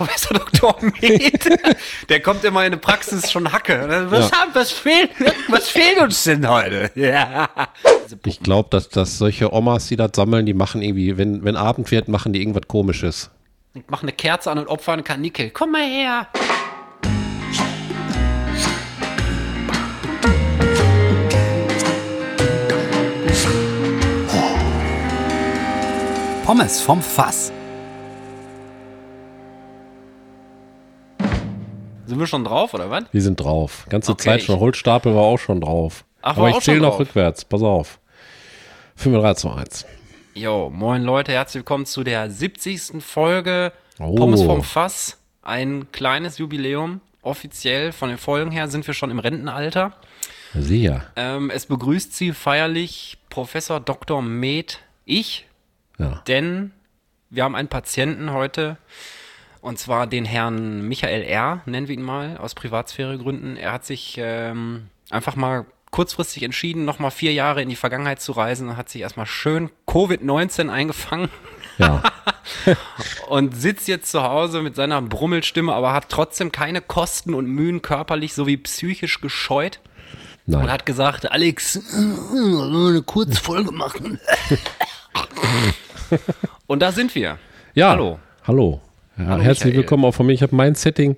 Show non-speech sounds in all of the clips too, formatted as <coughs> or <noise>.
Professor Dr. Med. <laughs> Der kommt immer in die Praxis schon Hacke. Was, Ja. haben, was, fehlt, was fehlt uns denn heute? <laughs> Ja. Ich glaube, dass, dass solche Omas, die das sammeln, die machen irgendwie, wenn, wenn Abend wird, machen die irgendwas komisches. Ich mach eine Kerze an und opfer einen Karnickel. Komm mal her. Pommes vom Fass. Sind wir schon drauf, oder was? Die sind drauf. Ganze Okay, Zeit schon. Holzstapel war auch schon drauf. Ach, Aber ich zähle noch rückwärts. Pass auf. 5, 3, 2, 1. Jo, moin Leute, herzlich willkommen zu der 70. Folge Oh. Pommes vom Fass. Ein kleines Jubiläum. Offiziell von den Folgen her sind wir schon im Rentenalter. Sicher. Ähm, es begrüßt Sie feierlich Professor Dr. Med, ich, Ja. denn wir haben einen Patienten heute, und zwar den Herrn Michael R., nennen wir ihn mal, aus Privatsphäregründen. Er hat sich ähm, einfach mal kurzfristig entschieden, nochmal vier Jahre in die Vergangenheit zu reisen und hat sich erstmal schön Covid-19 eingefangen Ja. <laughs> und sitzt jetzt zu Hause mit seiner Brummelstimme, aber hat trotzdem keine Kosten und Mühen körperlich sowie psychisch gescheut und Nein. hat gesagt, Alex, eine Kurzfolge machen. <laughs> und da sind wir. Ja. Hallo. Hallo. Ja, Hallo, herzlich Michael. willkommen auch von mir. Ich habe mein Setting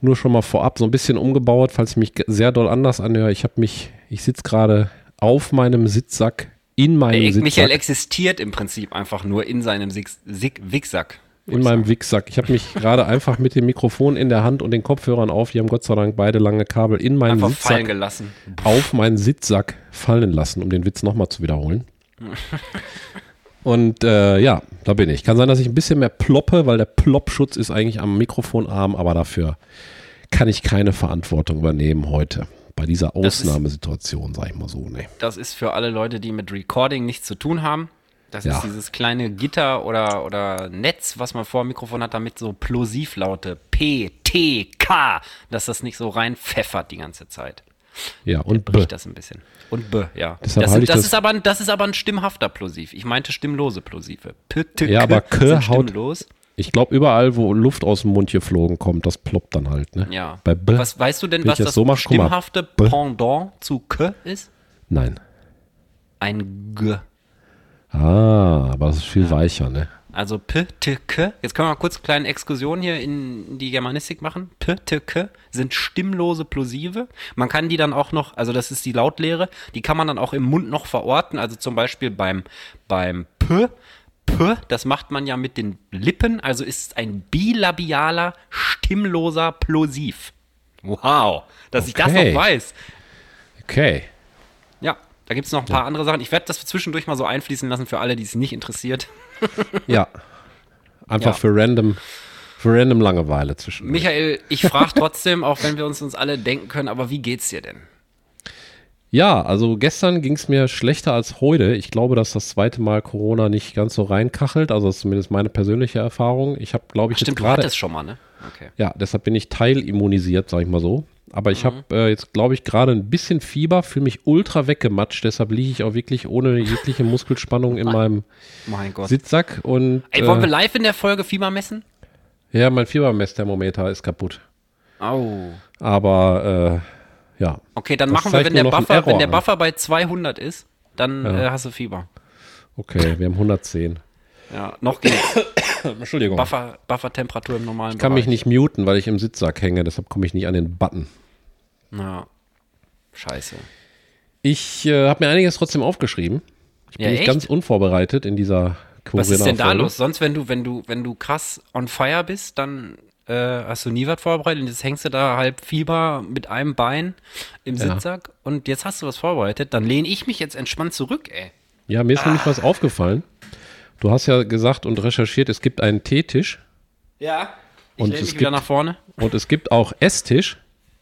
nur schon mal vorab so ein bisschen umgebaut, falls ich mich sehr doll anders anhöre. Ich habe mich, ich sitze gerade auf meinem Sitzsack, in meinem Ey, Sitzsack, Michael existiert im Prinzip einfach nur in seinem Wicksack. in meinem Wichsack. Ich habe mich <laughs> gerade einfach mit dem Mikrofon in der Hand und den Kopfhörern auf, die haben Gott sei Dank beide lange Kabel, in meinen Einfach fallen Sitzsack, gelassen. auf meinen Sitzsack fallen lassen, um den Witz nochmal zu wiederholen. <laughs> Und äh, ja, da bin ich. Kann sein, dass ich ein bisschen mehr ploppe, weil der Ploppschutz ist eigentlich am Mikrofonarm, aber dafür kann ich keine Verantwortung übernehmen heute. Bei dieser Das ist- Ausnahmesituation, sag ich mal so. Nee. Das ist für alle Leute, die mit Recording nichts zu tun haben. Das Ja. ist dieses kleine Gitter oder, oder Netz, was man vor dem Mikrofon hat, damit so Plosivlaute P, T, K, dass das nicht so reinpfeffert die ganze Zeit. Ja, und. Bricht das ein bisschen. Und B, ja. Deshalb das, sind, das, das- ist aber, ein- das ist aber ein stimmhafter Plosiv. Ich meinte stimmlose Plosive. P, T, Ja, aber K haut- stimmlos. Ich glaube, überall, wo Luft aus dem Mund geflogen kommt, das ploppt dann halt. Ne? Ja. Bei B. was weißt du denn, was das so mach, stimmhafte B. Pendant zu K ist? Nein. Ein G. Ah, aber das ist viel weicher, ne? Also P, T, K. Jetzt können wir mal kurz eine kleine Exkursion hier in die Germanistik machen. P, T, K sind stimmlose Plosive. Man kann die dann auch noch, also das ist die Lautlehre, die kann man dann auch im Mund noch verorten. Also zum Beispiel beim, beim P, P, das macht man ja mit den Lippen, also ist es ein bilabialer, stimmloser Plosiv. Wow, dass ich das Okay. noch weiß. Okay. Ja, da gibt es noch ein paar andere Sachen. Ich werde das zwischendurch mal so einfließen lassen für alle, die es nicht interessiert. Ja. Einfach Ja. für random, für random Langeweile zwischen. Michael, ich frage trotzdem, auch wenn wir uns uns alle denken können, aber wie geht's dir denn? Ja, also gestern ging es mir schlechter als heute. Ich glaube, dass das zweite Mal Corona nicht ganz so reinkachelt. Also das ist zumindest meine persönliche Erfahrung. Ich habe, glaube ich, jetzt Stimmt, du gerade. hattest schon mal, ne? Okay. Ja, deshalb bin ich teilimmunisiert, sag ich mal so. Aber ich habe äh, jetzt, glaube ich, gerade ein bisschen Fieber, fühle mich ultra weggematscht. Deshalb liege ich auch wirklich ohne jegliche Muskelspannung in meinem. Sitzsack. Und Ey, wollen wir äh, live in der Folge Fieber messen? ja, mein Fiebermessthermometer ist kaputt. Au. Aber äh, ja, Okay, dann Das machen wir, wenn der, Buffer, wenn der an. Buffer bei 200 ist, dann Ja. äh, hast du Fieber. okay, wir haben 110. Ja, noch geht's. <coughs> Entschuldigung. Buffer, Buffertemperatur im normalen Ich kann mich nicht muten, weil ich im Sitzsack hänge, deshalb komme ich nicht an den Button. Ja. Scheiße. Ich äh, habe mir einiges trotzdem aufgeschrieben. Ich bin Ja, nicht ganz unvorbereitet in dieser Was ist denn da los? Sonst, wenn du, wenn du, wenn du krass on fire bist, dann äh, hast du nie was vorbereitet und jetzt hängst du da halb Fieber mit einem Bein im Ja. Sitzsack und jetzt hast du was vorbereitet, dann lehne ich mich jetzt entspannt zurück, ey. Ja, mir ist nämlich was aufgefallen. Du hast ja gesagt und recherchiert, es gibt einen Teetisch Ja. Ich Und lehne es mich wieder gibt- nach vorne. und es gibt auch Esstisch.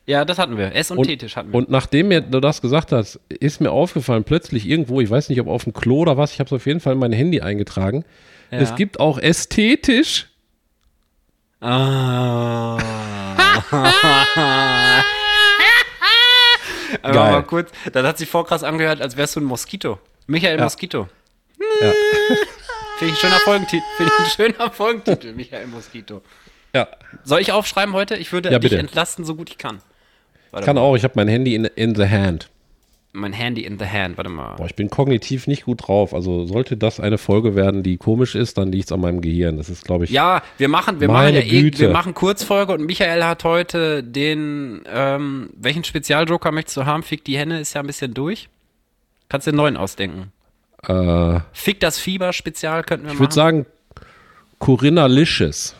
Ja, das hatten wir. Ess- und, Und, Teetisch hatten wir. und nachdem mir du das gesagt hast, ist mir aufgefallen, plötzlich irgendwo, ich weiß nicht, ob auf dem Klo oder was, ich habe es auf jeden Fall in mein Handy eingetragen. Ja. Es gibt auch ästhetisch. Ah. <laughs> Aber Geil. mal kurz, das hat sich voll krass angehört, als wärst du ein Moskito. Michael Moskito. Ja. <laughs> Finde ich ein schöner Folgentitel. <laughs> Finde ich ein schöner Folgentitel, Michael Moskito. Ja. Soll ich aufschreiben heute? Ich würde Ja, dich bitte. entlasten, so gut ich kann. Warte Kann mal. auch, ich habe mein Handy in, in the hand. Mein Handy in the hand. Warte mal. Boah, ich bin kognitiv nicht gut drauf. Also sollte das eine Folge werden, die komisch ist, dann liegt es an meinem Gehirn. Das ist, glaube ich. Ja, wir machen, wir Meine machen ja eh, wir machen Kurzfolge und Michael hat heute den, ähm, welchen Spezialjoker möchtest du haben? Fick die Henne ist ja ein bisschen durch. Kannst du den neuen ausdenken. Äh, Fick das Fieber Spezial könnten wir ich machen. würde sagen, Corinna Licious.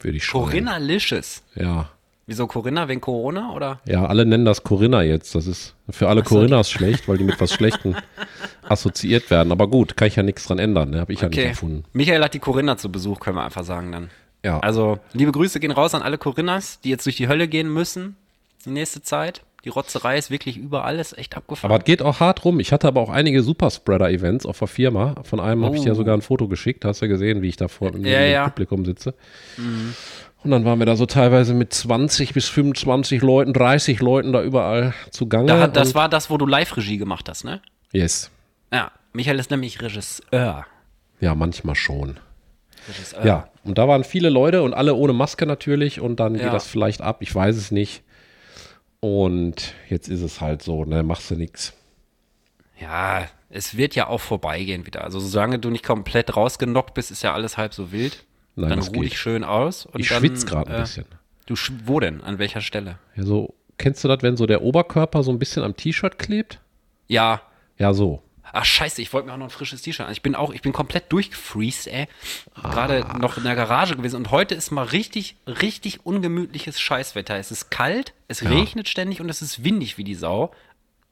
Würde ich schon. Corinna Licious. Ja. Wieso Corinna wegen Corona oder? Ja, alle nennen das Corinna jetzt. Das ist für alle so. Corinnas schlecht, weil die mit was Schlechtem <laughs> assoziiert werden. Aber gut, kann ich ja nichts dran ändern. Ne? Habe ich ja nicht Okay. erfunden. Michael hat die Corinna zu Besuch, können wir einfach sagen dann. Ja. Also, liebe Grüße gehen raus an alle Corinnas, die jetzt durch die Hölle gehen müssen. Die nächste Zeit. Die Rotzerei ist wirklich überall, ist echt abgefahren. Aber es geht auch hart rum. Ich hatte aber auch einige Superspreader-Events auf der Firma. Von einem habe ich dir ja Oh. sogar ein Foto geschickt. Hast du ja gesehen, wie ich da vor Ja, im ja. Mhm. Publikum sitze. Und dann waren wir da so teilweise mit 20 bis 25 Leuten, 30 Leuten da überall zugange. da, das war das, wo du Live-Regie gemacht hast, ne? Yes. Ja. Michael ist nämlich Regisseur. Ja, manchmal schon. Regisseur. Ja, und da waren viele Leute und alle ohne Maske natürlich und dann Ja. geht das vielleicht ab, ich weiß es nicht. Und jetzt ist es halt so, ne, machst du nix. Ja, es wird ja auch vorbeigehen wieder. Also solange du nicht komplett rausgenockt bist, ist ja alles halb so wild. Nein, dann ruh dich schön aus. Und Ich dann, schwitze gerade ein äh, bisschen. Du, wo denn? An welcher Stelle? Ja, so, kennst du das, wenn so der Oberkörper so ein bisschen am T-Shirt klebt? Ja. Ja, so. Ach scheiße, ich wollte mir auch noch ein frisches T-Shirt an. Ich bin auch, ich bin komplett durchgefreezed, ey. Gerade Ah. noch in der Garage gewesen und heute ist mal richtig, richtig ungemütliches Scheißwetter. Es ist kalt, es regnet ständig und es ist windig wie die Sau.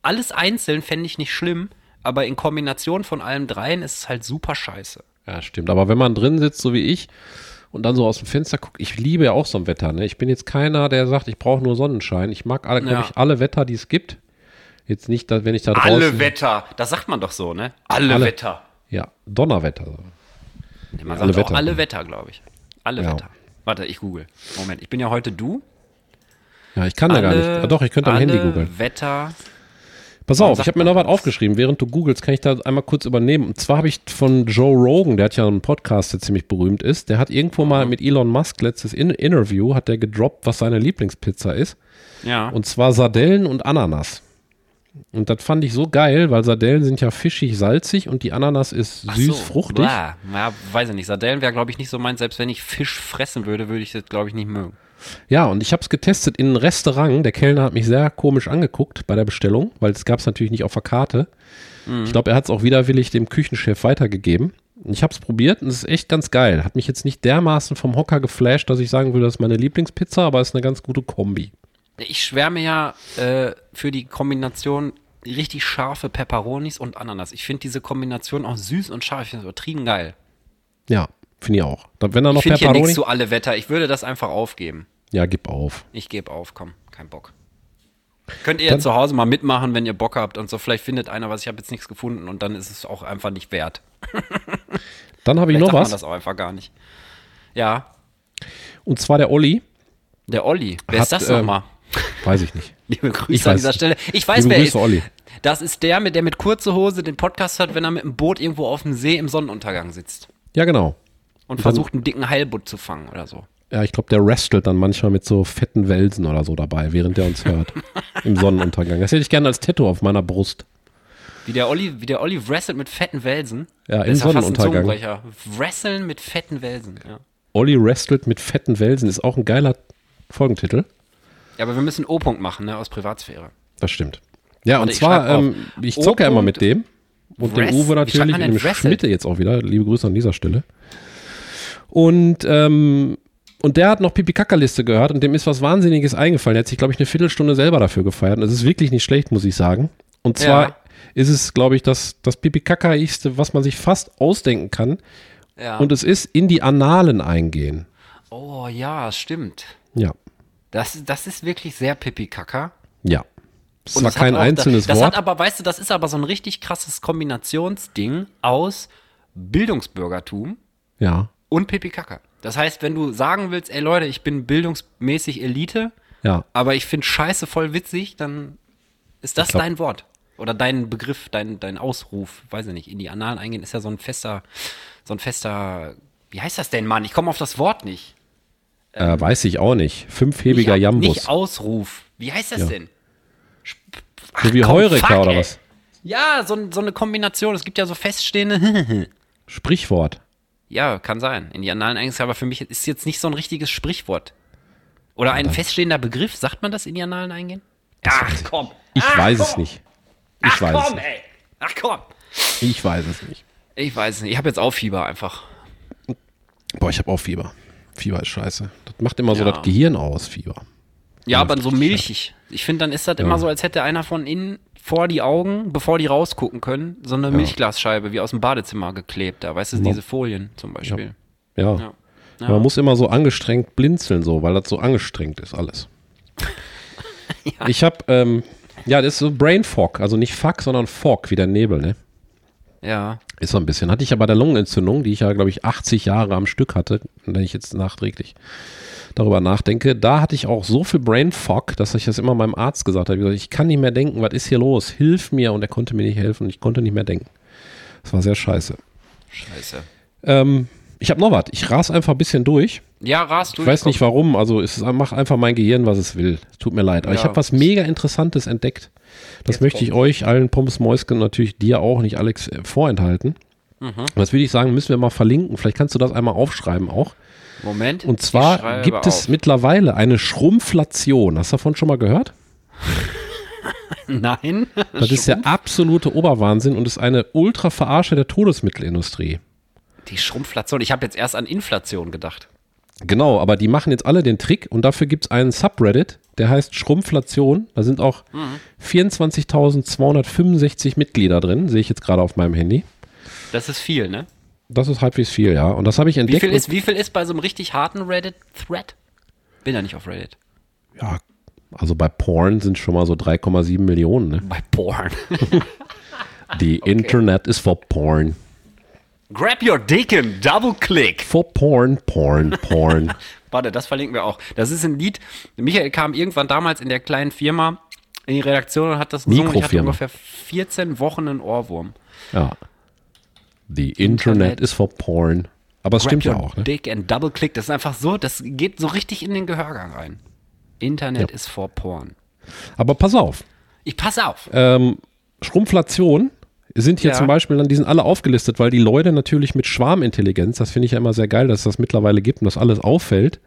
Alles einzeln fände ich nicht schlimm, aber in Kombination von allem dreien ist es halt super scheiße. Ja, stimmt. Aber wenn man drin sitzt, so wie ich, und dann so aus dem Fenster guckt, ich liebe ja auch so ein Wetter. Ne? Ich bin jetzt keiner, der sagt, ich brauche nur Sonnenschein. Ich mag alle, glaube Ja. ich, alle Wetter, die es gibt. Jetzt nicht, wenn ich da draußen... Alle Wetter, das sagt man doch so, ne? Alle, Alle. Wetter. Ja, Donnerwetter. Nee, man alle sagt auch Wetter. alle Wetter, glaube ich. Alle Ja. Wetter. Warte, ich google. Moment, ich bin ja heute du. Ja, ich kann da gar nicht. Ah, doch, ich könnte am alle Handy googeln. Wetter. Pass auf, ich habe mir noch was aufgeschrieben. Während du googelst, kann ich da einmal kurz übernehmen. Und zwar habe ich von Joe Rogan, der hat ja einen Podcast, der ziemlich berühmt ist, der hat irgendwo mal mit Elon Musk letztes In Interview, hat der gedroppt, was seine Lieblingspizza ist. Ja. Und zwar Sardellen und Ananas. Und das fand ich so geil, weil Sardellen sind ja fischig, salzig und die Ananas ist Ach süß, so, fruchtig. blah. Ja, weiß ich nicht. Sardellen wäre, glaube ich, nicht so meins. Selbst wenn ich Fisch fressen würde, würde ich das, glaube ich, nicht mögen. Ja, und ich habe es getestet in einem Restaurant. Der Kellner hat mich sehr komisch angeguckt bei der Bestellung, weil es gab es natürlich nicht auf der Karte. Mhm. Ich glaube, er hat es auch widerwillig dem Küchenchef weitergegeben. Ich habe es probiert und es ist echt ganz geil. Hat mich jetzt nicht dermaßen vom Hocker geflasht, dass ich sagen würde, das ist meine Lieblingspizza, aber es ist eine ganz gute Kombi. Ich schwärme ja äh, für die Kombination richtig scharfe Peperonis und Ananas. Ich finde diese Kombination auch süß und scharf. Ich finde es übertrieben geil. Ja, finde ich auch. Wenn da noch Ich finde hier nichts zu alle Wetter. Ich würde das einfach aufgeben. Ja, gib auf. Ich gebe auf, komm, kein Bock. Könnt ihr Dann- ja zu Hause mal mitmachen, wenn ihr Bock habt und so. Vielleicht findet einer was, ich habe jetzt nichts gefunden und dann ist es auch einfach nicht wert. <laughs> Dann habe ich noch sagt man was. das auch einfach gar nicht. Ja, Und zwar der Olli. der Olli. Wer Hat, ist das ähm, nochmal? Weiß ich nicht. <laughs> Liebe Grüße ich an dieser Stelle. Ich weiß, Liebe wer Grüße, ist. Olli. Das ist der, mit der mit kurzer Hose den Podcast hat, wenn er mit dem Boot irgendwo auf dem See im Sonnenuntergang sitzt Ja, genau. und versucht, einen dicken Heilbutt zu fangen oder so. Ja, ich glaube, der wrestelt dann manchmal mit so fetten Welsen oder so dabei, während der uns hört. <laughs> Im Sonnenuntergang. Das hätte ich gerne als Tattoo auf meiner Brust. Wie der Olli, wie der Olli wrestelt mit fetten Welsen. Ja, im ist ja Sonnenuntergang. Zungenbrecher. Wresteln mit fetten Welsen, ja. Olli wrestelt mit fetten Welsen ist auch ein geiler Folgentitel. Ja, aber wir müssen O-Punkt machen, ne, aus Privatsphäre. Das stimmt. Ja, Warte, und ich zwar, ähm, ich zocke ja immer mit dem. Und dem Wrest- Uwe Wie schreibt natürlich und dem? Schmidt jetzt auch wieder. Liebe Grüße an dieser Stelle. Und, ähm, und der hat noch Pipi-Kaka-Liste gehört und dem ist was Wahnsinniges eingefallen. Er hat sich, glaube ich, eine Viertelstunde selber dafür gefeiert. Und das ist wirklich nicht schlecht, muss ich sagen. Und zwar Ja. ist es, glaube ich, das, das Pipi-Kaka-igste, was man sich fast ausdenken kann. Ja. Und es ist in die Annalen eingehen. oh ja, stimmt. Ja. Das, das ist wirklich sehr pipi-kaka. Ja. Es Und war hat kein auch- einzelnes das Wort. hat aber, weißt du, das ist aber so ein richtig krasses Kombinationsding aus Bildungsbürgertum ja. und Pipi-Kaka. Das heißt, wenn du sagen willst, ey Leute, ich bin bildungsmäßig Elite, Ja. aber ich finde Scheiße voll witzig, dann ist das glaub- dein Wort. Oder dein Begriff, dein, dein Ausruf, weiß ich nicht, in die Annalen eingehen, ist ja so ein fester, so ein fester, wie heißt das denn, Mann? Ich komme auf das Wort nicht. Äh, weiß ich auch nicht. Fünfhebiger Jambus. Nicht Ausruf. Wie heißt das Ja. denn? so wie komm, Heureka fuck, oder was? Ja, so, so eine Kombination. Es gibt ja so feststehende. <laughs> Sprichwort. ja, kann sein. In die Annalen eigentlich, aber für mich ist jetzt nicht so ein richtiges Sprichwort. Oder ein feststehender Begriff. Sagt man das in die Annalen eingehen? Ach komm. Ich Ach, weiß komm. es nicht. Ich Ach weiß es komm, nicht. ey. Ach komm. Ich weiß es nicht. Ich weiß es nicht. Ich habe jetzt auch Fieber einfach. Boah, ich habe auch Fieber. Fieber ist scheiße. Das macht immer so Ja. das Gehirn aus, Fieber. Ja, aber so milchig. Ich finde, dann ist das immer so, als hätte einer von innen vor die Augen, bevor die rausgucken können, so eine Milchglasscheibe wie aus dem Badezimmer geklebt. Da weißt du, diese Folien zum Beispiel. Ja. Ja. Ja. Man muss immer so angestrengt blinzeln, so, weil das so angestrengt ist, alles. <laughs> Ich habe, ähm, ja, das ist so Brain Fog, also nicht Fuck, sondern Fog, wie der Nebel, ne? Ja. Ist so ein bisschen. Hatte ich ja bei der Lungenentzündung, die ich ja, glaube ich, 80 Jahre am Stück hatte, wenn ich jetzt nachträglich darüber nachdenke, da hatte ich auch so viel Brain Fog, dass ich das immer meinem Arzt gesagt habe. Ich, gesagt, ich kann nicht mehr denken, was ist hier los? Hilf mir. Und er konnte mir nicht helfen und ich konnte nicht mehr denken. Das war sehr scheiße. Scheiße. Ähm, ich habe noch was. Ich ras einfach ein bisschen durch. Ja, rast du. Ich weiß nicht warum. Also es macht einfach mein Gehirn, was es will. Es tut mir leid. Aber ich Ja. habe was mega Interessantes entdeckt. Das möchte ich euch, allen Pommes Mäusken, natürlich dir auch, nicht Alex, äh, vorenthalten. Mhm. Das würde ich sagen, müssen wir mal verlinken. Vielleicht kannst du das einmal aufschreiben auch. Moment. Und ich zwar gibt es auf. mittlerweile eine Schrumpflation. Hast du davon schon mal gehört? <laughs> Nein. Das ist der absolute Oberwahnsinn und ist eine Ultra-Verarsche der Todesmittelindustrie. Die Schrumpflation. Ich habe jetzt erst an Inflation gedacht. Genau, aber die machen jetzt alle den Trick und dafür gibt es einen Subreddit, der heißt Schrumpflation. Da sind auch Mhm. 24.265 Mitglieder drin, sehe ich jetzt gerade auf meinem Handy. Das ist viel, ne? Das ist halbwegs viel, ja. Und das habe ich Wie entdeckt. viel, und- ist, wie viel ist bei so einem richtig harten Reddit-Thread? Bin ja nicht auf Reddit. ja, also bei Porn sind schon mal so 3,7 Millionen. Ne? Bei Porn. <laughs> Die <laughs> Internet ist for Porn. Grab your dick and double click. For Porn, Porn, Porn. <laughs> Warte, das verlinken wir auch. Das ist ein Lied. Michael kam irgendwann damals in der kleinen Firma in die Redaktion und hat das gesungen. Ich hatte ungefähr 14 Wochen einen Ohrwurm. ja. The Internet, Internet. is for Porn. Aber es stimmt ja auch. Ne? Dick and double click. Das ist einfach so, das geht so richtig in den Gehörgang rein. Internet is for porn. Aber pass auf. Ich pass auf. ähm, Schrumpflation sind hier Ja. zum Beispiel dann, die sind alle aufgelistet, weil die Leute natürlich mit Schwarmintelligenz, das finde ich ja immer sehr geil, dass es das mittlerweile gibt und das alles auffällt,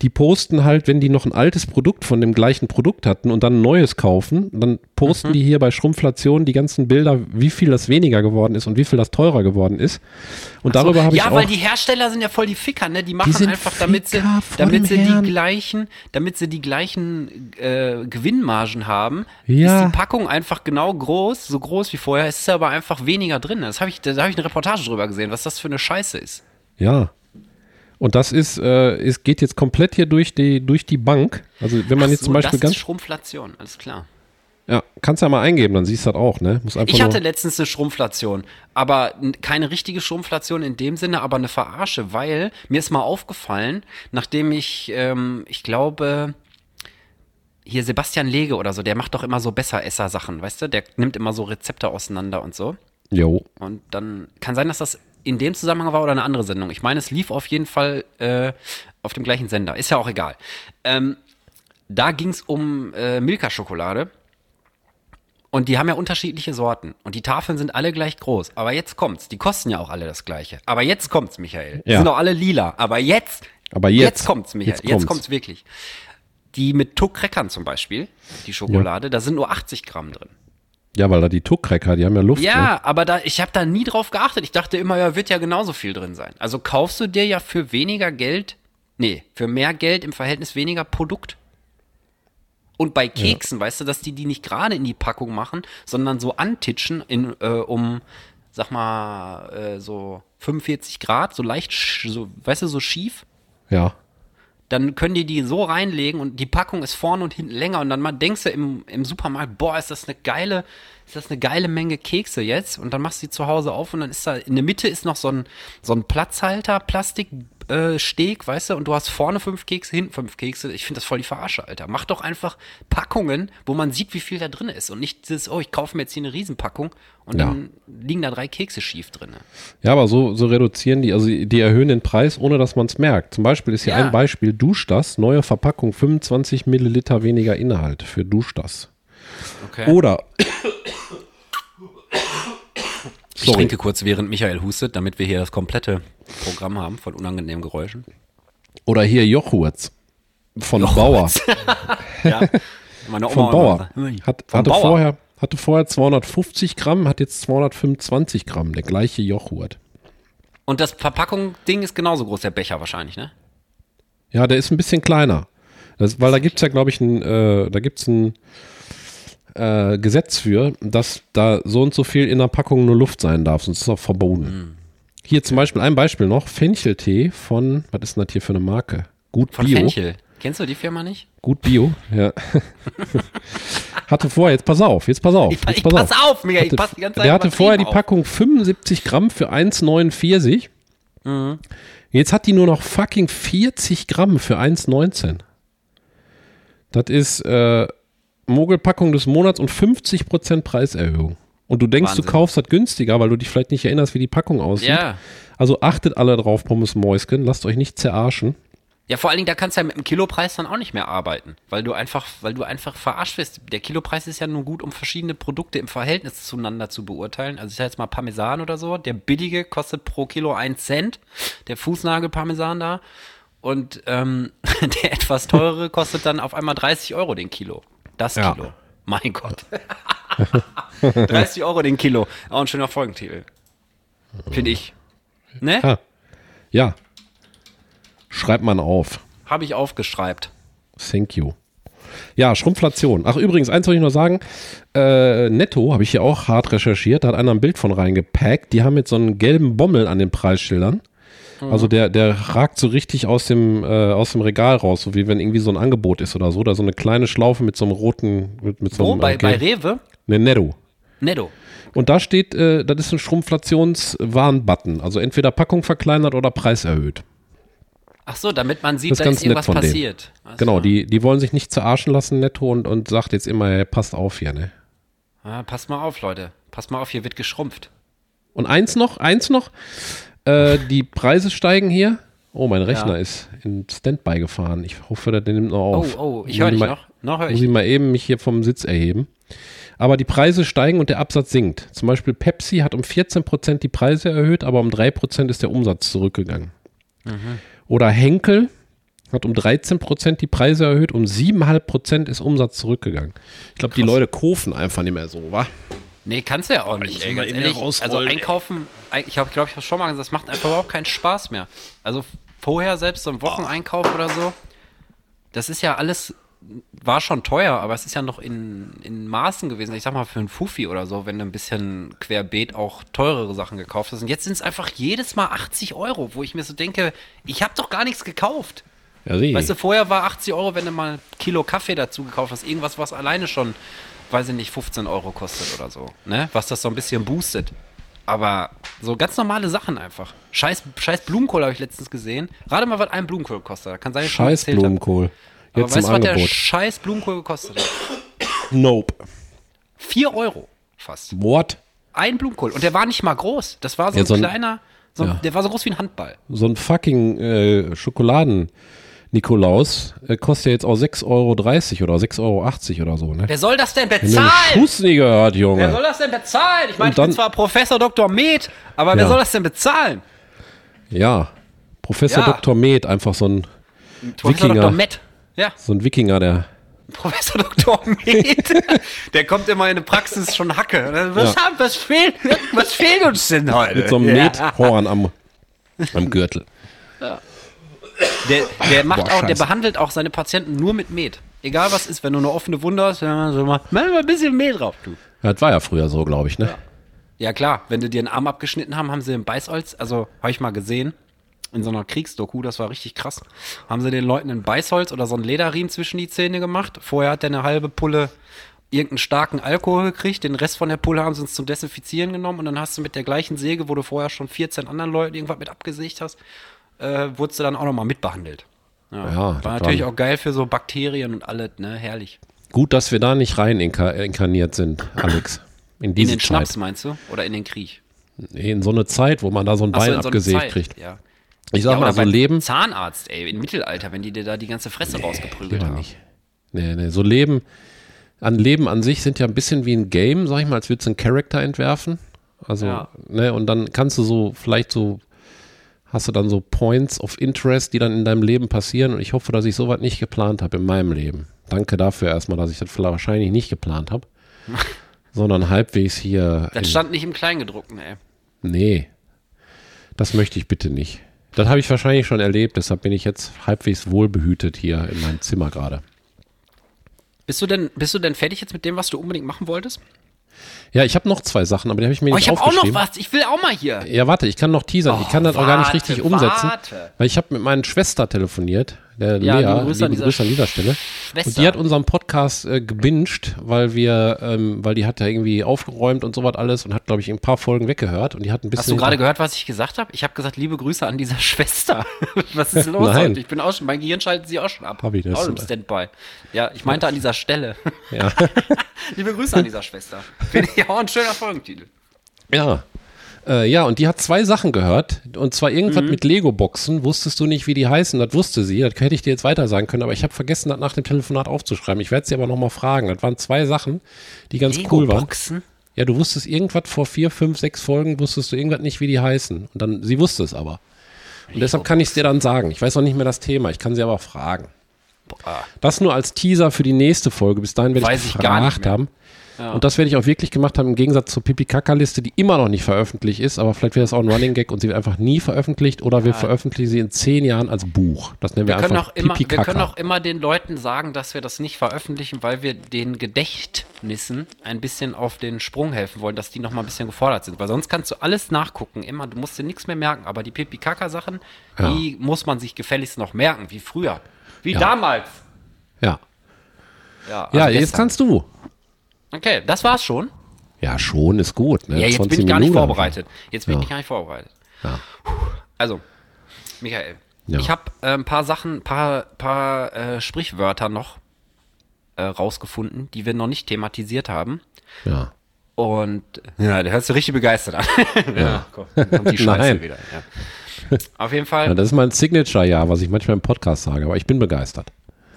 die posten halt, wenn die noch ein altes Produkt von dem gleichen Produkt hatten und dann ein neues kaufen, dann posten Mhm. die hier bei Schrumpflation die ganzen Bilder, wie viel das weniger geworden ist und wie viel das teurer geworden ist. Und darüber habe ich ja, auch weil die Hersteller sind ja voll die Ficker, ne? Die machen sind einfach, damit sie, damit sie Herrn. die gleichen, damit sie die gleichen äh, Gewinnmargen haben, Ja. ist die Packung einfach genau groß, so groß wie vorher. Es ist aber einfach weniger drin. Das habe ich, da habe ich eine Reportage drüber gesehen, was das für eine Scheiße ist. Ja. Und das ist, äh, es geht jetzt komplett hier durch die, durch die Bank. Also wenn man Ach jetzt so, zum Beispiel das ganz ist Schrumpflation, alles klar. Ja, kannst ja mal eingeben, dann siehst du das auch, ne? Muss einfach Ich hatte letztens eine Schrumpflation, aber keine richtige Schrumpflation in dem Sinne, aber eine Verarsche, weil mir ist mal aufgefallen, nachdem ich, ähm, ich glaube, hier Sebastian Lege oder so, der macht doch immer so Besseresser-Sachen, weißt du? Der nimmt immer so Rezepte auseinander und so. jo, Und dann kann sein, dass das in dem Zusammenhang war oder eine andere Sendung. Ich meine, es lief auf jeden Fall äh, auf dem gleichen Sender. Ist ja auch egal. Ähm, da ging es um äh, Milka-Schokolade. Und die haben ja unterschiedliche Sorten. Und die Tafeln sind alle gleich groß. Aber jetzt kommt's. Die kosten ja auch alle das gleiche. Aber jetzt kommt's, Michael. Die Ja. sind auch alle lila. Aber jetzt, Aber jetzt- jetzt kommt's, Michael. jetzt Jetzt kommt's. kommt's, wirklich. Die mit Tuck-Crackern zum Beispiel, die Schokolade, da sind nur 80 Gramm drin. Ja, weil da die Tuck-Cracker, die haben ja Luft. Ne? Ja, aber da, ich habe da nie drauf geachtet. Ich dachte immer, ja, wird ja genauso viel drin sein. Also kaufst du dir ja für weniger Geld, nee, für mehr Geld im Verhältnis weniger Produkt. Und bei Keksen, weißt du, dass die die nicht gerade in die Packung machen, sondern so antitschen in, äh, um, sag mal, äh, so 45 Grad, so leicht, so, weißt du, so schief. Ja. Dann können die die so reinlegen und die Packung ist vorne und hinten länger und dann denkst du im, im Supermarkt, boah, ist das eine geile, ist das eine geile Menge Kekse jetzt und dann machst du die zu Hause auf und dann ist da in der Mitte ist noch so ein, so ein Platzhalter, Plastik, äh, weißt du, und du hast vorne fünf Kekse, hinten fünf Kekse. Ich finde das voll die Verarsche, Alter. Mach doch einfach Packungen, wo man sieht, wie viel da drin ist und nicht dieses, oh, ich kaufe mir jetzt hier eine Riesenpackung und Ja. dann liegen da drei Kekse schief drin. Ja, aber so, so reduzieren die, also die erhöhen den Preis, ohne dass man es merkt. Zum Beispiel ist hier Ja. ein Beispiel, Dusch das, neue Verpackung, 25 Milliliter weniger Inhalt für Dusch das. Okay. Oder, ich trinke kurz, während Michael hustet, damit wir hier das komplette Programm haben von unangenehmen Geräuschen. oder hier Jochurz von Bauer. <laughs> Ja. Meine Oma Von Bauer. Hat, Von hatte, Bauer. Vorher, hatte vorher 250 Gramm, hat jetzt 225 Gramm, der gleiche Jochurt. Und das Verpackung-Ding ist genauso groß, der Becher wahrscheinlich, ne? Ja, der ist ein bisschen kleiner. Das, weil da gibt es ja, glaube ich, ein, äh, da gibt's ein äh, Gesetz für, dass da so und so viel in der Packung nur Luft sein darf, sonst ist es auch verboten. Hm. Hier zum Beispiel ein Beispiel noch: Fencheltee von, was ist denn das hier für eine Marke? Gut Von Bio. Fenchel. Kennst du die Firma nicht? Gut Bio, ja. <laughs> hatte vorher, jetzt pass auf, jetzt pass auf. Ich, jetzt ich pass auf, Miguel, ich Hatte- pass die ganze Zeit der hatte vorher die auf. Packung 75 Gramm für 1,49. Mhm. Jetzt hat die nur noch fucking 40 Gramm für 1,19. Das ist äh, Mogelpackung des Monats und 50% Preiserhöhung. Und du denkst, Wahnsinn. du kaufst das günstiger, weil du dich vielleicht nicht erinnerst, wie die Packung aussieht. Ja. Also achtet alle drauf, Pommes Mäuschen. Lasst euch nicht zerarschen. Ja, vor allen Dingen, da kannst du ja mit dem Kilopreis dann auch nicht mehr arbeiten, weil du einfach, weil du einfach verarscht wirst. Der Kilopreis ist ja nur gut, um verschiedene Produkte im Verhältnis zueinander zu beurteilen. Also ich sag jetzt mal Parmesan oder so. Der billige kostet pro Kilo 1 Cent, der Fußnagel-Parmesan da. Und ähm, <laughs> der etwas teurere kostet dann auf einmal 30 Euro den Kilo. Das Ja. Kilo. Mein Gott. <laughs> 30 Euro den Kilo. Auch ein schöner Folgentitel. Finde ich. Ne? Ah, ja. Schreibt man auf. Habe ich aufgeschreibt. Thank you. Ja, Schrumpflation. Ach, übrigens, eins soll ich noch sagen. Äh, Netto habe ich hier auch hart recherchiert. Da hat einer ein Bild von reingepackt. Die haben jetzt so einen gelben Bommel an den Preisschildern. Also der, der ragt so richtig aus dem, äh, aus dem Regal raus, so wie wenn irgendwie so ein Angebot ist oder so. Da so eine kleine Schlaufe mit so einem roten, mit, mit so Wo? einem Bei, äh, bei Rewe? ne, Netto. Netto. Und da steht, äh, das ist ein Schrumpflationswarn-Button. Also entweder Packung verkleinert oder Preis erhöht. Ach so, damit man sieht, Das ist da ganz ist irgendwas nett von denen. passiert. Also, Genau, die, die wollen sich nicht zerarschen lassen, Netto, und, und sagt jetzt immer, hey, passt auf hier, ne? Ah, passt mal auf, Leute. Passt mal auf, hier wird geschrumpft. Und eins noch, eins noch, äh, die Preise steigen hier. Oh, mein Rechner Ja. ist in Standby gefahren. Ich hoffe, der nimmt noch Oh, auf. oh, ich Muss höre dich mal- noch. Noch höre Muss ich. ich mal eben mich hier vom Sitz erheben. Aber die Preise steigen und der Absatz sinkt. Zum Beispiel Pepsi hat um 14% die Preise erhöht, aber um 3% ist der Umsatz zurückgegangen. Mhm. Oder Henkel hat um 13% die Preise erhöht, um 7,5% ist Umsatz zurückgegangen. Ich glaube, die Leute kaufen einfach nicht mehr so, wa? Nee, kannst du ja auch nicht, ey, ganz ehrlich. Also ey. einkaufen, ein- ich habe, glaube ich, hab schon mal gesagt, das macht einfach überhaupt keinen Spaß mehr. Also vorher selbst so ein Wocheneinkauf oder so, das ist ja alles, war schon teuer, aber es ist ja noch in, in Maßen gewesen. Ich sag mal, für einen Fuffi oder so, wenn du ein bisschen querbeet auch teurere Sachen gekauft hast. Und jetzt sind es einfach jedes Mal 80 Euro, wo ich mir so denke, ich habe doch gar nichts gekauft. Ja. Weißt du, vorher war 80 Euro, wenn du mal ein Kilo Kaffee dazu gekauft hast. Irgendwas, was alleine schon, weiß ich nicht, 15 Euro kostet oder so. Ne? Was das so ein bisschen boostet. Aber so ganz normale Sachen einfach. Scheiß, scheiß Blumenkohl habe ich letztens gesehen. Rate mal, was ein Blumenkohl kostet. Kann sein, Scheiß. Blumenkohl. Aber Jetzt weißt du, was der scheiß Blumenkohl gekostet hat? Nope. 4 Euro fast. What? Ein Blumenkohl. Und der war nicht mal groß. Das war so Ja, ein so ein- kleiner, so, ja. der war so groß wie ein Handball. So ein fucking äh, Schokoladen-Nikolaus äh, kostet ja jetzt auch 6,30 Euro oder 6,80 Euro oder so, ne? Wer soll das denn bezahlen? Schuss nie gehört, Wer Junge. soll das denn bezahlen? Ich meine, ich bin dann- zwar Professor Dr. Med, aber wer Ja. soll das denn bezahlen? Ja. Professor Ja. Dr. Med, einfach so ein, Professor Wikinger. Dr. Med. Ja, so ein Wikinger, der. Professor Dr. Med. <laughs> Der kommt immer in die Praxis schon Hacke. Was, Ja. haben, was, fehlt, was fehlt uns denn heute? Mit so einem ja. Methorn am, am Gürtel. Der, der macht Boah, auch, der behandelt auch seine Patienten nur mit Met. Egal was ist, wenn du eine offene Wunde hast, dann so mal, mach mal ein bisschen Met drauf, du. Ja, das war ja früher so, glaube ich, ne? Ja klar, wenn die dir einen Arm abgeschnitten haben, haben sie den Beißholz, also habe ich mal gesehen, in so einer Kriegsdoku, das war richtig krass, haben sie den Leuten ein Beißholz oder so einen Lederriemen zwischen die Zähne gemacht. Vorher hat der eine halbe Pulle irgendeinen starken Alkohol gekriegt, den Rest von der Pulle haben sie uns zum Desinfizieren genommen und dann hast du mit der gleichen Säge, wo du vorher schon 14 anderen Leuten irgendwas mit abgesägt hast, äh, wurdest du dann auch nochmal mitbehandelt. Ja, Ja, war natürlich auch geil für so Bakterien und alles, ne? Herrlich. Gut, dass wir da nicht rein inka inkarniert sind, Alex. In In diese den Schnaps Zeit. meinst du? Oder in den Krieg? Nee, in so eine Zeit, wo man da so ein Ach so, Bein in so abgesägt Zeit, kriegt. Ja. Ich sag ja, mal, so Leben. Zahnarzt, ey, im Mittelalter, wenn die dir da die ganze Fresse rausgeprügelt Lieber haben. nicht. Nee, nee, so Leben, an Leben an sich sind ja ein bisschen wie ein Game, sag ich mal, als würdest du einen Charakter entwerfen. Also, Ja. ne, und dann kannst du so, vielleicht so, hast du dann so Points of Interest, die dann in deinem Leben passieren. Und ich hoffe, dass ich sowas nicht geplant habe in meinem Leben. Danke dafür erstmal, dass ich das wahrscheinlich nicht geplant habe. <laughs> sondern halbwegs hier. Das stand nicht im Kleingedruckten, ey. Nee, das möchte ich bitte nicht. Das habe ich wahrscheinlich schon erlebt, deshalb bin ich jetzt halbwegs wohlbehütet hier in meinem Zimmer gerade. Bist du denn, bist du denn fertig jetzt mit dem, was du unbedingt machen wolltest? Ja, ich habe noch zwei Sachen, aber die habe ich mir Oh, nicht ich habe auch noch aufgeschrieben. was. Ich will auch mal hier. Ja, warte, ich kann noch teasern. ich Oh, kann das auch gar nicht warte, richtig umsetzen. warte. Weil ich habe mit meiner Schwester telefoniert, der Ja, Lea, liebe Grüße an dieser Grüße an dieser Stelle. Schwester. Und die hat unseren Podcast äh, gebinged, weil wir, ähm, weil die hat ja irgendwie aufgeräumt und sowas alles und hat, glaube ich, ein paar Folgen weggehört und die hat ein bisschen. Hast du gerade gehört, was ich gesagt habe? Ich habe gesagt, liebe Grüße an dieser <laughs> Schwester. <laughs> was ist los Nein. heute? Ich bin auch schon, mein Gehirn schaltet sie auch schon ab. Hab ich das? Auch im Standby. Ja, ich meinte an dieser Stelle. Ja. <laughs> liebe Grüße an dieser Schwester. Finde ich auch ein schöner Folgentitel. Ja. Äh, ja, und die hat zwei Sachen gehört. Und zwar Mhm. irgendwas mit Lego-Boxen. Wusstest du nicht, wie die heißen? Das wusste sie. Das hätte ich dir jetzt weiter sagen können. Aber ich habe vergessen, das nach dem Telefonat aufzuschreiben. Ich werde sie aber nochmal fragen. Das waren zwei Sachen, die ganz cool waren. Lego-Boxen? Ja, du wusstest irgendwas vor vier, fünf, sechs Folgen, wusstest du irgendwas nicht, wie die heißen. Und dann, sie wusste es aber. Und deshalb kann ich es dir dann sagen. Ich weiß noch nicht mehr das Thema. Ich kann sie aber fragen. Das nur als Teaser für die nächste Folge. Bis dahin werde ich ich gefragt mehr. Haben. Und das werde ich auch wirklich gemacht haben, im Gegensatz zur Pipi-Kaka-Liste, die immer noch nicht veröffentlicht ist, aber vielleicht wird das auch ein Running Gag und sie wird einfach nie veröffentlicht oder wir veröffentlichen sie in zehn Jahren als Buch. Das nennen wir, Wir einfach auch immer, wir können auch immer den Leuten sagen, dass wir das nicht veröffentlichen, weil wir den Gedächtnissen ein bisschen auf den Sprung helfen wollen, dass die noch mal ein bisschen gefordert sind. Weil sonst kannst du alles nachgucken, immer, du musst dir nichts mehr merken. Aber die Pipi-Kaka-Sachen, Ja. die muss man sich gefälligst noch merken, wie früher. Wie Ja. damals. Ja, Ja, also ja jetzt gestern. kannst du. Okay, das war's schon. Ja, schon, ist gut. Ne? Ja, jetzt 20 bin ich gar nicht Minuten. vorbereitet. Jetzt bin Ja. ich gar nicht vorbereitet. Ja. Also, Michael, Ja. ich habe äh, ein paar Sachen, ein paar, paar äh, Sprichwörter noch äh, rausgefunden, die wir noch nicht thematisiert haben. Ja. Und ja, da hörst du richtig begeistert an. <laughs> ja, komm, kommt die Scheiße Nein. wieder. Ja. Auf jeden Fall, ja, das ist mein Signature-Jahr, was ich manchmal im Podcast sage, aber ich bin begeistert.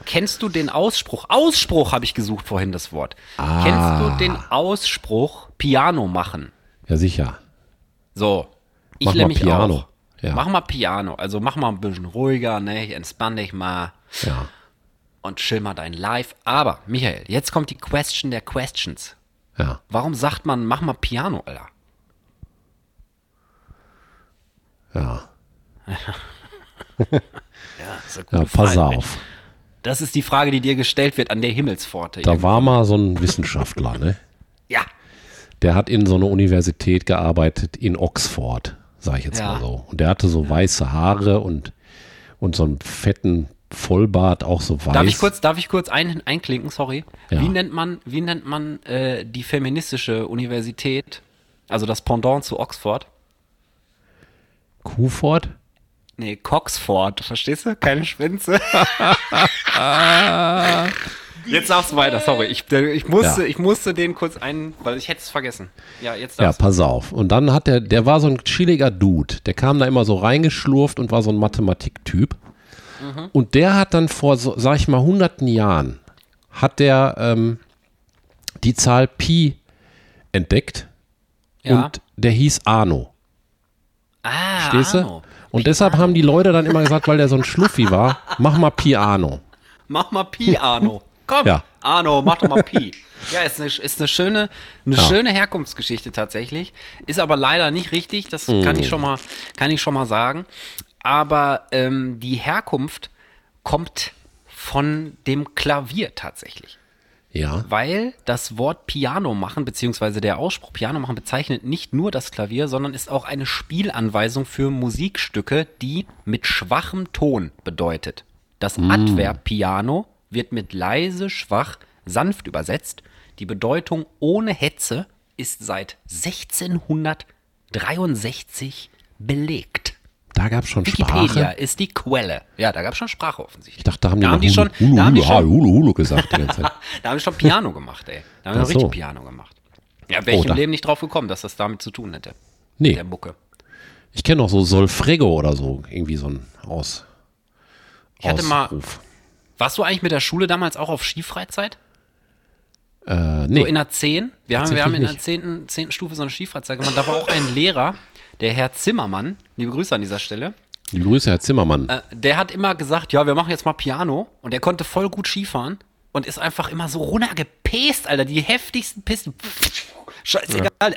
Kennst du den Ausspruch? Ausspruch habe ich gesucht vorhin das Wort. Ah. Kennst du den Ausspruch Piano machen? Ja, sicher. So, ich Mach mal mich Piano. auch. Ja. Mach mal Piano. Also mach mal ein bisschen ruhiger, ne? Entspann dich mal Ja. und chill mal dein Live. Aber, Michael, jetzt kommt die Question der Questions. Ja. Warum sagt man, mach mal Piano, Alter? Ja. <laughs> <laughs> Ja, Ja, pass Frage. auf. Das ist die Frage, die dir gestellt wird an der Himmelspforte. Da war mal so ein Wissenschaftler, ne? ja, Der hat in so einer Universität gearbeitet in Oxford, sage ich jetzt Ja. mal so. Und der hatte so weiße Haare und, und so einen fetten Vollbart, auch so weiß. Darf ich kurz, darf ich kurz ein, einklinken, sorry. Ja. Wie nennt man, wie nennt man äh, die feministische Universität, also das Pendant zu Oxford? Kuford? Nee, Coxford, verstehst du? Keine <laughs> Schwänze. <laughs> jetzt darfst du weiter, sorry. Ich, ich, musste, Ja. ich musste den kurz ein, weil ich hätte es vergessen. Ja, jetzt Ja, pass auf. Und dann hat der, der war so ein chilliger Dude. Der kam da immer so reingeschlurft und war so ein Mathematiktyp. Mhm. Und der hat dann vor, so, sag ich mal, hunderten Jahren, hat der ähm, die Zahl Pi entdeckt. Ja. Und der hieß Arno. ah, Verstehst du? Und deshalb haben die Leute dann immer gesagt, weil der so ein Schluffi war, mach mal Piano. Mach mal Pi, Arno. Komm, Ja. Arno, mach doch mal Pi. Ja, ist eine, ist eine schöne, eine Ja. schöne Herkunftsgeschichte tatsächlich. Ist aber leider nicht richtig, das kann ich schon mal, kann ich schon mal sagen. Aber ähm, die Herkunft kommt von dem Klavier tatsächlich. Ja. Weil das Wort Piano machen, beziehungsweise der Ausspruch Piano machen bezeichnet nicht nur das Klavier, sondern ist auch eine Spielanweisung für Musikstücke, die mit schwachem Ton bedeutet. Das Adverb Piano wird mit leise, schwach, sanft übersetzt. Die Bedeutung ohne Hetze ist seit 1663 belegt. Da gab es schon Wikipedia Sprache. ist die Quelle. Ja, da gab es schon Sprache offensichtlich. Ich dachte, da haben Da die haben die schon- Hulu, da haben die Hulu, schon- Hulu, Hulu gesagt die ganze Zeit. <laughs> Da haben wir schon Piano gemacht, ey. Da haben wir Ach richtig so. Piano gemacht. Ja, wäre Oh, ich im Leben nicht drauf gekommen, dass das damit zu tun hätte. Nee, Der Mucke. ich kenne noch so Solfrego oder so, irgendwie so ein Aus. Ich hatte mal- Ausruf. Warst du eigentlich mit der Schule damals auch auf Skifreizeit? Äh, nee. So in der 10? Wir haben, wir haben in der Tatsächlich 10. 10. Stufe so eine Skifreizeit gemacht. Da war auch ein Lehrer, der Herr Zimmermann, liebe Grüße an dieser Stelle, Die Grüße, Herr Zimmermann. äh, der hat immer gesagt, ja, wir machen jetzt mal Piano. Und der konnte voll gut Skifahren und ist einfach immer so runtergepest, Alter. Die heftigsten Pisten. Scheißegal. <laughs>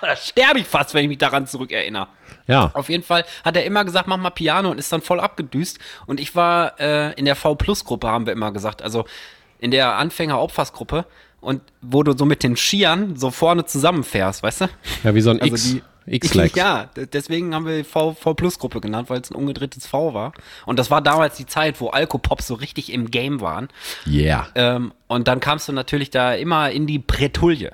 da sterbe ich fast, wenn ich mich daran zurückerinnere. ja, Auf jeden Fall hat er immer gesagt, mach mal Piano und ist dann voll abgedüst. Und ich war äh, in der V-Plus-Gruppe, haben wir immer gesagt, also in der Anfänger-Auffassgruppe. Und wo du so mit den Skiern so vorne zusammenfährst, weißt du? ja, wie so ein Also X. die X-Lex. Ja, deswegen haben wir V, V-Plus-Gruppe genannt, weil es ein umgedrehtes V war. Und das war damals die Zeit, wo Alkopops so richtig im Game waren. Yeah. Ähm, und dann kamst du natürlich da immer in die Bretouille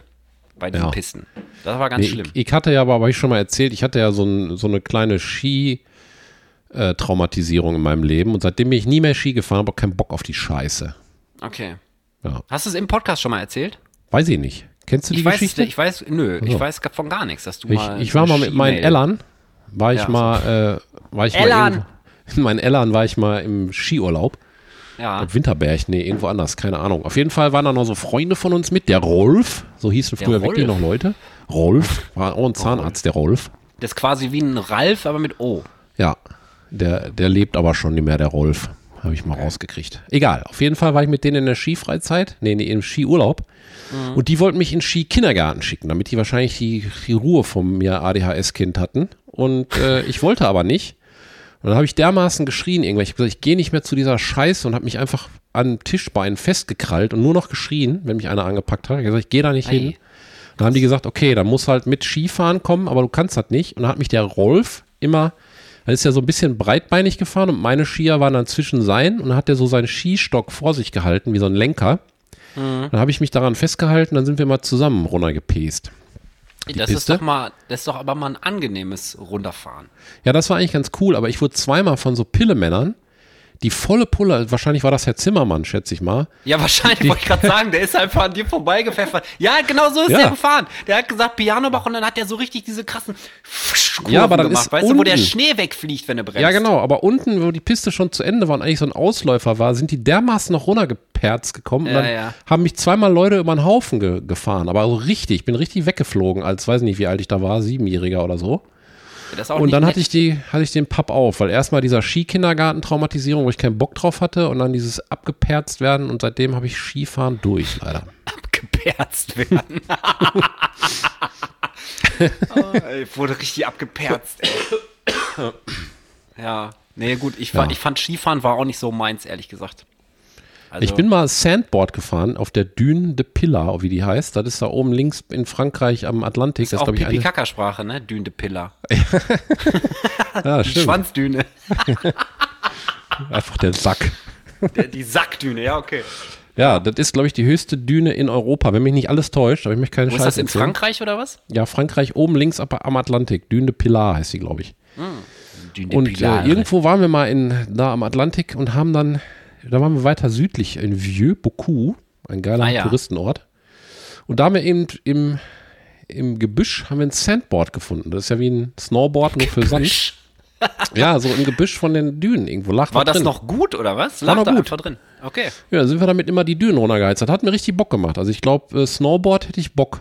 bei diesen Ja. Pisten. Das war ganz Nee, schlimm. ich, ich hatte ja aber, habe ich schon mal erzählt, ich hatte ja so, ein, so eine kleine Ski-Traumatisierung in meinem Leben und seitdem bin ich nie mehr Ski gefahren, habe keinen Bock auf die Scheiße. Okay. Ja. Hast du es im Podcast schon mal erzählt? Weiß ich nicht. Kennst du die Ich weiß, Geschichte? ich weiß, nö, ich So. weiß von gar nichts, dass du Ich, mal. ich war mal mit meinen Ellern, war ich Ja, mal, äh, war ich Ellern. mal irgendwo, <laughs> in meinen Ellern war ich mal im Skiurlaub. Ja. Winterberg, nee, irgendwo anders, keine Ahnung. Auf jeden Fall waren da noch so Freunde von uns mit. Der Rolf, so hießen früher Rolf? wirklich noch Leute. Rolf, war auch ein Zahnarzt, der Rolf. Das ist quasi wie ein Ralf, aber mit O. Ja, der, der lebt aber schon nicht mehr, der Rolf. Habe ich mal rausgekriegt. Egal, auf jeden Fall war ich mit denen in der Skifreizeit, nee, nee, im Skiurlaub. Und die wollten mich in Skikindergarten schicken, damit die wahrscheinlich die, die Ruhe vom mir ADHS-Kind hatten. Und äh, <laughs> ich wollte aber nicht. Und dann habe ich dermaßen geschrien irgendwann. Ich habe gesagt, ich gehe nicht mehr zu dieser Scheiße und habe mich einfach an Tischbeinen festgekrallt und nur noch geschrien, wenn mich einer angepackt hat. Ich habe gesagt, ich gehe da nicht Ei. hin. Dann haben die gesagt, okay, dann muss halt mit Skifahren kommen, aber du kannst das nicht. Und dann hat mich der Rolf immer, er ist ja so ein bisschen breitbeinig gefahren und meine Skier waren dann zwischen sein und dann hat er so seinen Skistock vor sich gehalten, wie so ein Lenker. Mhm. Dann habe ich mich daran festgehalten, dann sind wir mal zusammen runtergepest. Das ist Piste? doch mal, das ist doch aber mal ein angenehmes Runterfahren. Ja, das war eigentlich ganz cool, aber ich wurde zweimal von so Pillemännern, die volle Pulle, wahrscheinlich war das Herr Zimmermann, schätze ich mal, Ja, wahrscheinlich wollte ich gerade sagen, der ist einfach an dir vorbeigepfeffert. Ja, genau so ist Ja. der gefahren. Der hat gesagt Pianobach und dann hat der so richtig diese krassen Kurven Ja, aber das gemacht, ist weißt du, wo der unten. Schnee wegfliegt, wenn du bremst. Ja, genau, aber unten, wo die Piste schon zu Ende war und eigentlich so ein Ausläufer war, sind die dermaßen noch runtergeperzt gekommen Ja, und dann ja. haben mich zweimal Leute über den Haufen ge gefahren. Aber so richtig, ich bin richtig weggeflogen, als weiß nicht, wie alt ich da war, Siebenjähriger oder so. Das ist auch Und dann nett. hatte ich, die, hatte ich den Papp auf, weil erstmal dieser Skikindergarten-Traumatisierung, wo ich keinen Bock drauf hatte und dann dieses abgeperzt werden und seitdem habe ich Skifahren durch, leider. <laughs> abgeperzt werden. <laughs> oh, ich wurde richtig abgeperzt. Ey. <coughs> ja, nee, gut, ich, Ja. ich fand Skifahren war auch nicht so meins, ehrlich gesagt. Also, Ich bin mal Sandboard gefahren auf der Dune de Pilar, wie die heißt. Das ist da oben links in Frankreich am Atlantik. das Das ist auch ist, ich, eine. Pipi-Kaka-Sprache, ne? Dune de Pilla. Ja, <laughs> Die stimmt. Schwanzdüne. <laughs> Einfach der Sack. Der, die Sackdüne, ja, okay. Ja, das ist, glaube ich, die höchste Düne in Europa, wenn mich nicht alles täuscht, aber ich möchte keine Wo ist Scheiße das in erzählen. Frankreich oder was? Ja, Frankreich oben links am Atlantik. Dune de Pilar heißt sie, glaube ich. Dune de Und Pilar. äh, irgendwo waren wir mal in, da am Atlantik und haben dann, da waren wir weiter südlich in Vieux-Beaucoup, ein geiler Ah, ja. Touristenort. Und da haben wir eben im, im Gebüsch haben wir ein Sandboard gefunden. Das ist ja wie ein Snowboard, nur für Sand. <laughs> Ja, so im Gebüsch von den Dünen irgendwo. Lag War was das noch gut oder was? War Lag noch da gut. drin. Okay. Ja, da sind wir damit immer die Dünen runtergeheizt. Das hat mir richtig Bock gemacht. Also ich glaube, äh, Snowboard hätte ich Bock.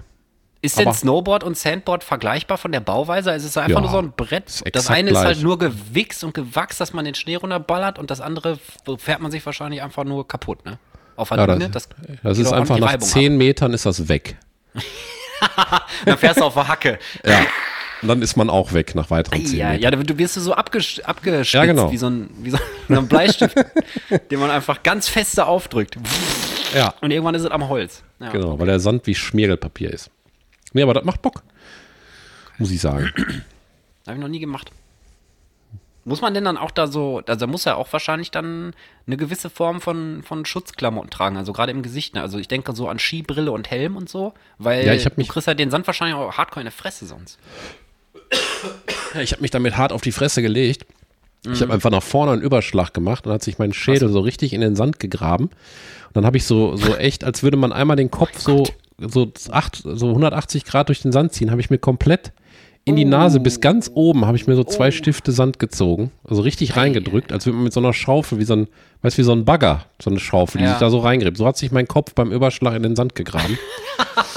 Ist denn Snowboard und Sandboard vergleichbar von der Bauweise? Also es ist einfach Ja, nur so ein Brett. Das eine ist halt gleich. nur gewichst und gewachst, dass man den Schnee runterballert und das andere fährt man sich wahrscheinlich einfach nur kaputt, ne? Auf der Ja, Düne. das, Das, ist einfach nach 10 Metern ist das weg. <laughs> Dann fährst du auf der Hacke. Ja. Und dann ist man auch weg nach weiteren 10 Ja, Metern. ja, du wirst du so abgesch abgespitzt Ja, genau. wie, so ein, wie so <laughs> ein Bleistift, <laughs> den man einfach ganz feste aufdrückt. Ja, Und irgendwann ist es am Holz. Ja. genau, weil der Sand wie Schmiergelpapier ist. Nee, aber das macht Bock. Muss ich sagen. Habe ich noch nie gemacht. Muss man denn dann auch da so, also da muss ja auch wahrscheinlich dann eine gewisse Form von, von Schutzklamotten tragen, also gerade im Gesicht. Ne? Also ich denke so an Skibrille und Helm und so, weil Ja, ich hab du mich- kriegst halt den Sand wahrscheinlich auch hardcore in der Fresse sonst. Ich habe mich damit hart auf die Fresse gelegt. Ich habe einfach nach vorne einen Überschlag gemacht und hat sich mein Schädel so richtig in den Sand gegraben. Und dann habe ich so, so echt, als würde man einmal den Kopf so, so, acht, so 180 Grad durch den Sand ziehen, habe ich mir komplett in die Nase bis ganz oben habe ich mir so zwei Stifte Sand gezogen. Also richtig reingedrückt, als würde man mit so einer Schaufel, wie so ein, weißt wie so ein Bagger, so eine Schaufel, die Ja. sich da so reingräbt. So hat sich mein Kopf beim Überschlag in den Sand gegraben.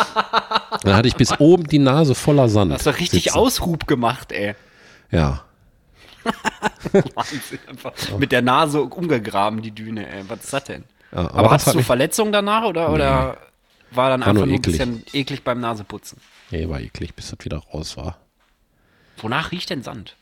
<laughs> dann hatte ich bis oben die Nase voller Sand. Hast du richtig sitzen. Aushub gemacht, ey. Ja. <laughs> Wahnsinn. Mit der Nase umgegraben, die Düne, ey. Was ist das denn? ja Aber, das hast du mich- Verletzungen danach oder, oder war dann War einfach nur nur ein eklig. bisschen eklig beim Naseputzen? Nee, war eklig, bis das wieder raus war. Wonach riecht denn Sand?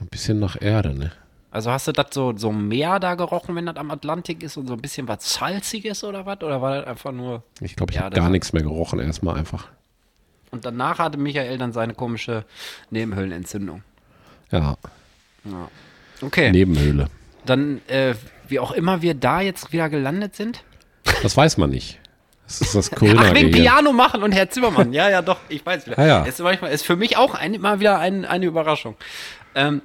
Ein bisschen nach Erde, ne? Also hast du das so, so Meer da gerochen, wenn das am Atlantik ist und so ein bisschen was Salziges oder was? Oder war das einfach nur. Ich glaube, ich Ja, habe gar nichts mehr gerochen, erstmal einfach. Und danach hatte Michael dann seine komische Nebenhöhlenentzündung. Ja, Okay, Nebenhöhle. dann, äh, wie auch immer wir da jetzt wieder gelandet sind. Das weiß man nicht. Das ist das <laughs> Ach, wegen. Piano machen und Herr Zimmermann. Ja, ja, doch, ich weiß wieder. <laughs> Ja, ja. Ist, manchmal, ist für mich auch ein, immer wieder ein, eine Überraschung. Ähm,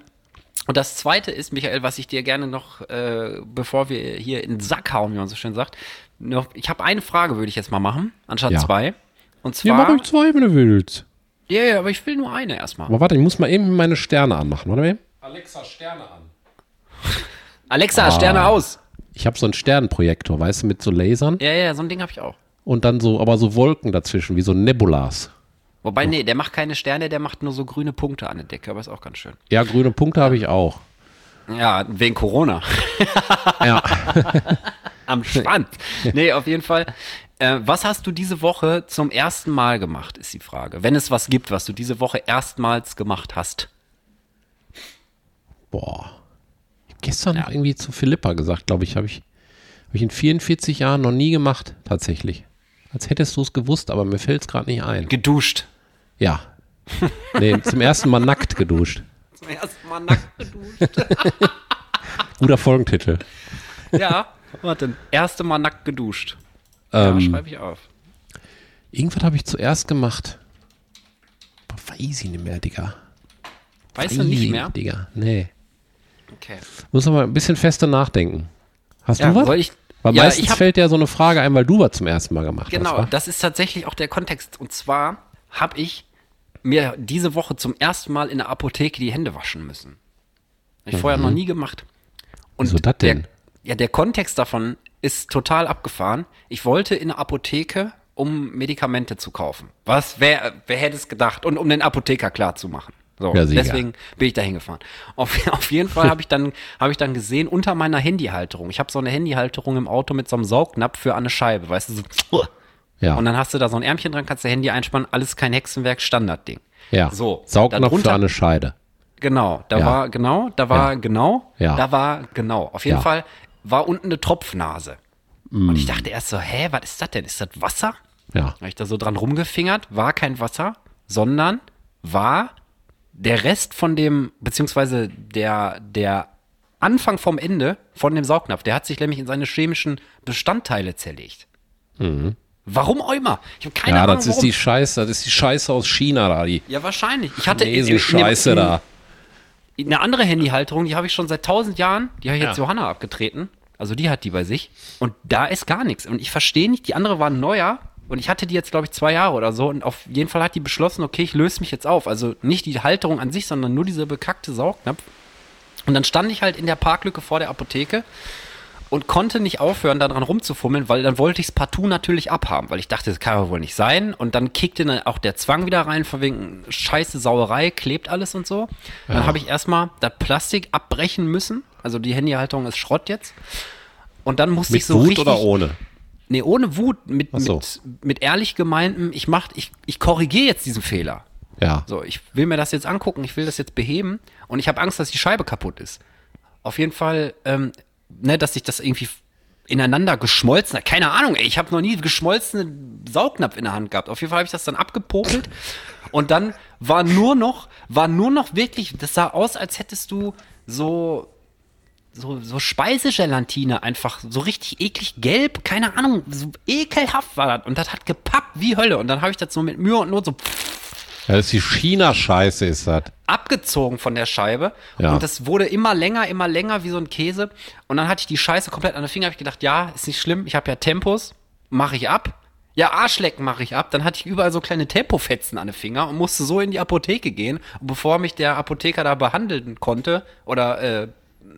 und das zweite ist, Michael, was ich dir gerne noch, äh, bevor wir hier in den Sack hauen, wie man so schön sagt, noch, ich habe eine Frage, würde ich jetzt mal machen, anstatt Ja. zwei. Und Ja, mach zwar. ruhig zwei, wenn du willst. Ja, ja, aber ich will nur eine erstmal. Aber warte, ich muss mal eben meine Sterne anmachen. Eben. Alexa, Sterne an. Alexa, Ah. Sterne aus. Ich habe so einen Sternenprojektor, weißt du, mit so Lasern Ja, ja, so ein Ding habe ich auch. Und dann so, aber so Wolken dazwischen, wie so Nebulas. Wobei, nee, der macht keine Sterne, der macht nur so grüne Punkte an der Decke, aber ist auch ganz schön. Ja, grüne Punkte habe ich auch. Ja, wegen Corona. <laughs> Ja. <laughs> Am Strand. nee, auf jeden Fall. Äh, was hast du diese Woche zum ersten Mal gemacht, ist die Frage. Wenn es was gibt, was du diese Woche erstmals gemacht hast. Boah. Gestern noch irgendwie zu Philippa gesagt, glaube ich, habe ich, hab ich in 44 Jahren noch nie gemacht, tatsächlich. Als hättest du es gewusst, aber mir fällt es gerade nicht ein. Geduscht. Ja. Nee, zum ersten Mal nackt geduscht. Zum ersten Mal nackt geduscht. <laughs> Guter Folgentitel. ja, warte. Erste Mal nackt geduscht. Ja, Ähm, schreibe ich auf. Irgendwas habe ich zuerst gemacht. Boah, weiß ich nicht mehr, Digga. Weißt du Weiß nicht ich mehr? Digga. Nee. Okay. Muss aber ein bisschen fester nachdenken. Hast Ja, du was? soll ich. Weil ja, meistens ich hab, fällt ja so eine Frage ein, weil du was zum ersten Mal gemacht Genau, hast. wa? das ist tatsächlich auch der Kontext. Und zwar habe ich mir diese Woche zum ersten Mal in der Apotheke die Hände waschen müssen. Habe ich vorher noch nie gemacht. Und Mhm. Wieso das denn? Der, ja, der Kontext davon ist total abgefahren. Ich wollte in der Apotheke, um Medikamente zu kaufen. Was? Wer, wer hätte es gedacht? Und um den Apotheker klar zu machen. So, Ja, deswegen bin ich da hingefahren. Auf, <laughs> auf jeden Fall habe ich dann habe ich dann gesehen unter meiner Handyhalterung. Ich habe so eine Handyhalterung im Auto mit so einem Saugnapf für eine Scheibe, weißt du so. <tsk> Ja. Und dann hast du da so ein Ärmchen dran, kannst du Handy einspannen, alles kein Hexenwerk, Standardding. ja. So, Saugnapf darunter- für eine Scheide. Genau, da Ja. war genau, da war Ja. genau, Ja. da war genau. Auf jeden. Mm. Fall war unten eine Tropfnase. Und ich dachte erst so, hä, was ist das denn? Ist das Wasser? Ja. Habe ich da so dran rumgefingert, war kein Wasser, sondern war der Rest von dem, beziehungsweise der, der Anfang vom Ende von dem Saugnapf, der hat sich nämlich in seine chemischen Bestandteile zerlegt. Warum auch immer? Ich habe keine Mhm. Ja, Ahnung. das ist warum. die Scheiße, das ist die Scheiße aus China da, die Ja, wahrscheinlich. Ich hatte in, in, Chinesische Scheiße in, da. eine andere Handyhalterung, die habe ich schon seit tausend Jahren, die habe ich jetzt Ja. Johanna abgetreten. Also die hat die bei sich. Und da ist gar nichts. Und ich verstehe nicht, die andere war neuer. Und ich hatte die jetzt, glaube ich, zwei Jahre oder so. Und auf jeden Fall hat die beschlossen, okay, ich löse mich jetzt auf. Also nicht die Halterung an sich, sondern nur dieser bekackte Saugnapf. Und dann stand ich halt in der Parklücke vor der Apotheke und konnte nicht aufhören, daran rumzufummeln, weil dann wollte ich es partout natürlich abhaben, weil ich dachte, das kann ja wohl nicht sein. Und dann kickte dann auch der Zwang wieder rein, von wegen scheiße Sauerei, klebt alles und so. Dann habe ich erstmal das Plastik abbrechen müssen. Also die Handyhalterung ist Schrott jetzt. Und dann musste Mit ich so Wut richtig, oder ohne? Nee, ohne Wut, mit, so. mit, mit ehrlich gemeintem, ich mach, ich, ich korrigiere jetzt diesen Fehler. Ja. So, ich will mir das jetzt angucken, ich will das jetzt beheben und ich habe Angst, dass die Scheibe kaputt ist. Auf jeden Fall, ähm, ne, dass sich das irgendwie ineinander geschmolzen hat. Keine Ahnung, ey, ich habe noch nie geschmolzene Saugnapf in der Hand gehabt. Auf jeden Fall habe ich das dann abgepopelt <laughs> und dann war nur noch, war nur noch wirklich, das sah aus, als hättest du so so, so Speisegelatine einfach so richtig eklig gelb, keine Ahnung, so ekelhaft war das. Und das hat gepappt wie Hölle. Und dann habe ich das so mit Mühe und Not so Ja, das ist die China-Scheiße, ist das. abgezogen von der Scheibe Ja. und das wurde immer länger, immer länger wie so ein Käse und dann hatte ich die Scheiße komplett an den Finger, habe ich gedacht, ja, ist nicht schlimm, ich habe ja Tempos, mache ich ab. Ja, Arschlecken mache ich ab. Dann hatte ich überall so kleine Tempofetzen an den Finger und musste so in die Apotheke gehen. Und bevor mich der Apotheker da behandeln konnte oder, äh,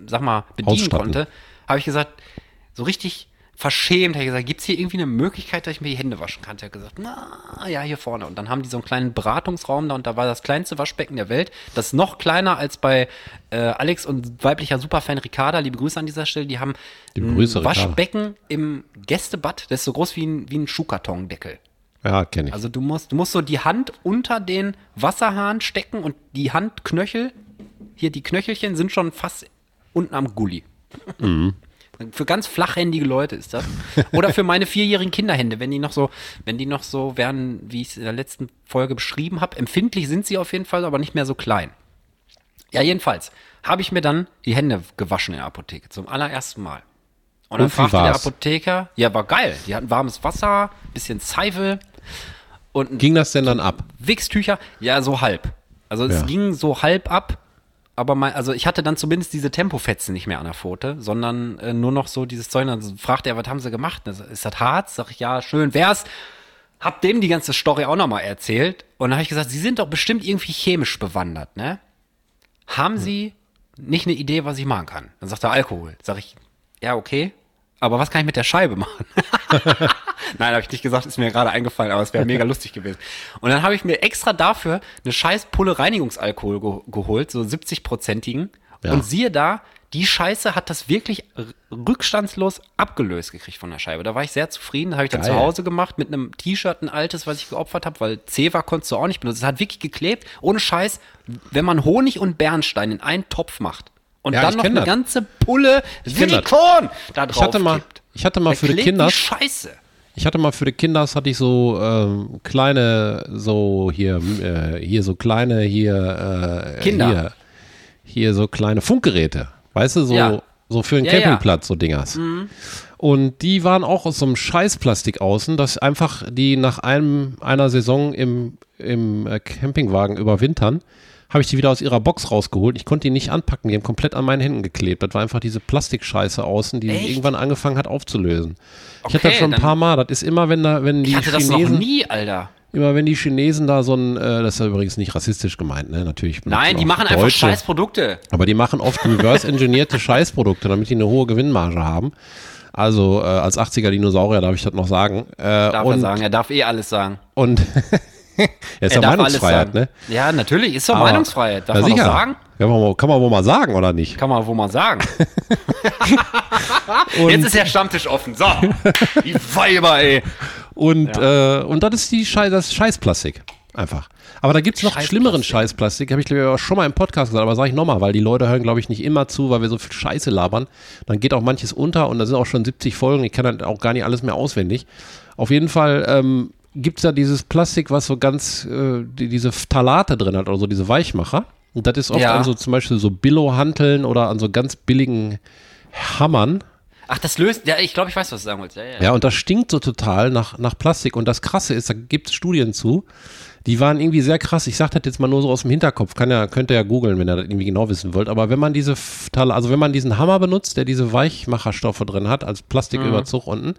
sag mal, bedienen konnte, habe ich gesagt, so richtig verschämt, habe ich gesagt, gibt's hier irgendwie eine Möglichkeit, dass ich mir die Hände waschen kann? Der hat gesagt, na, ja, hier vorne. Und dann haben die so einen kleinen Beratungsraum da und da war das kleinste Waschbecken der Welt. Das ist noch kleiner als bei äh, Alex und weiblicher Superfan Ricarda. Liebe Grüße an dieser Stelle. Die haben ein Grüße, Ricarda. Waschbecken im Gästebad. Das ist so groß wie ein, wie ein Schuhkartondeckel. Ja, kenne ich. Also du musst, du musst so die Hand unter den Wasserhahn stecken und die Handknöchel, hier die Knöchelchen sind schon fast unten am Gully. Für ganz flachhändige Leute ist das. Oder für meine vierjährigen Kinderhände, wenn die noch so, wenn die noch so werden, wie ich es in der letzten Folge beschrieben habe. Empfindlich sind sie auf jeden Fall, aber nicht mehr so klein. Ja, jedenfalls habe ich mir dann die Hände gewaschen in der Apotheke zum allerersten Mal. Und dann Und fragte der? Apotheker, ja, war geil. Die hatten warmes Wasser, bisschen Seife und Ging das denn dann ab? Wichstücher, ja, so halb. Also es Ja. ging so halb ab, aber mein, also ich hatte dann zumindest diese Tempofetzen nicht mehr an der Pfote, sondern äh, nur noch so dieses Zeug. Dann fragt er, was haben sie gemacht? Ist das Harz? Sag ich, ja, schön wär's. Hab dem die ganze Story auch nochmal erzählt. Und dann habe ich gesagt, sie sind doch bestimmt irgendwie chemisch bewandert, ne? Haben sie nicht eine Idee, was ich machen kann? Dann sagt er Alkohol. Sag ich, ja, okay. Aber was kann ich mit der Scheibe machen? <laughs> <laughs> Nein, habe ich nicht gesagt, ist mir gerade eingefallen, aber es wäre mega lustig gewesen. Und dann habe ich mir extra dafür eine scheiß Pulle Reinigungsalkohol ge geholt, so 70-prozentigen. Ja. Und siehe da, die Scheiße hat das wirklich rückstandslos abgelöst gekriegt von der Scheibe. Da war ich sehr zufrieden. Habe ich dann Geil. zu Hause gemacht mit einem T-Shirt, ein altes, was ich geopfert habe, weil Zewa konntest du auch nicht benutzen. Es hat wirklich geklebt. Ohne Scheiß, wenn man Honig und Bernstein in einen Topf macht und Ja, dann noch eine das. ganze Pulle. Silikon da drauf Ich hatte mal, ich hatte mal für die Kinder, die Scheiße. Ich hatte mal für die Kinders hatte ich so ähm, kleine, so hier, äh, hier so kleine hier, äh, Kinder. hier, hier so kleine Funkgeräte, weißt du, so, Ja. so für einen Ja, ja. Campingplatz, so Dingers. Und die waren auch aus so einem Scheißplastik außen, dass einfach die nach einem, einer Saison im, im äh, Campingwagen überwintern, habe ich die wieder aus ihrer Box rausgeholt. Ich konnte die nicht anpacken, die haben komplett an meinen Händen geklebt. Das war einfach diese Plastikscheiße außen, die Echt? irgendwann angefangen hat aufzulösen. ich hatte das Okay, schon ein paar Mal. Das ist immer, wenn da, wenn die Ich hatte das noch Chinesen, nie, Alter. immer wenn die Chinesen da so ein, äh, das ist ja übrigens nicht rassistisch gemeint, ne? Natürlich. Nein, die machen einfach Deutsche. scheiß Produkte. Aber die machen oft reverse-engineerte <laughs> Scheißprodukte, damit die eine hohe Gewinnmarge haben. Also äh, als 80er-Dinosaurier darf ich das noch sagen. Äh, Darf und, er sagen. Er darf eh alles sagen. Und <laughs> er ist ja er darf Meinungsfreiheit, ne? Ja, natürlich. Ist doch Aber- Meinungsfreiheit. Darf ja, man sicher. doch sagen? Ja, kann, man, wohl mal sagen, oder nicht? Kann man wohl mal sagen. <laughs> Jetzt ist der Stammtisch offen. So. <laughs> Die Weiber, ey. und, äh, und das ist die Schei das Scheißplastik. Einfach. Aber da gibt es noch schlimmeren Scheißplastik, habe ich glaube ich auch schon mal im Podcast gesagt, aber sage ich nochmal, weil die Leute hören, glaube ich, nicht immer zu, weil wir so viel Scheiße labern. Dann geht auch manches unter und da sind auch schon 70 Folgen, ich kann dann auch gar nicht alles mehr auswendig. Auf jeden Fall ähm, gibt es da dieses Plastik, was so ganz, äh, die, diese Phthalate drin hat, oder so diese Weichmacher. Und das ist oft Ja. an so zum Beispiel so Billo-Hanteln oder an so ganz billigen Hammern. Ach, das löst. Ja, ich glaube, ich weiß, was du sagen wolltest. Ja, ja. Ja, und das stinkt so total nach, nach Plastik. Und das Krasse ist, da gibt es Studien zu, die waren irgendwie sehr krass. Ich sage das jetzt mal nur so aus dem Hinterkopf, kann ja, könnt ihr ja googeln, wenn ihr das irgendwie genau wissen wollt. Aber wenn man diese Phthala- also wenn man diesen Hammer benutzt, der diese Weichmacherstoffe drin hat, als Plastiküberzug unten,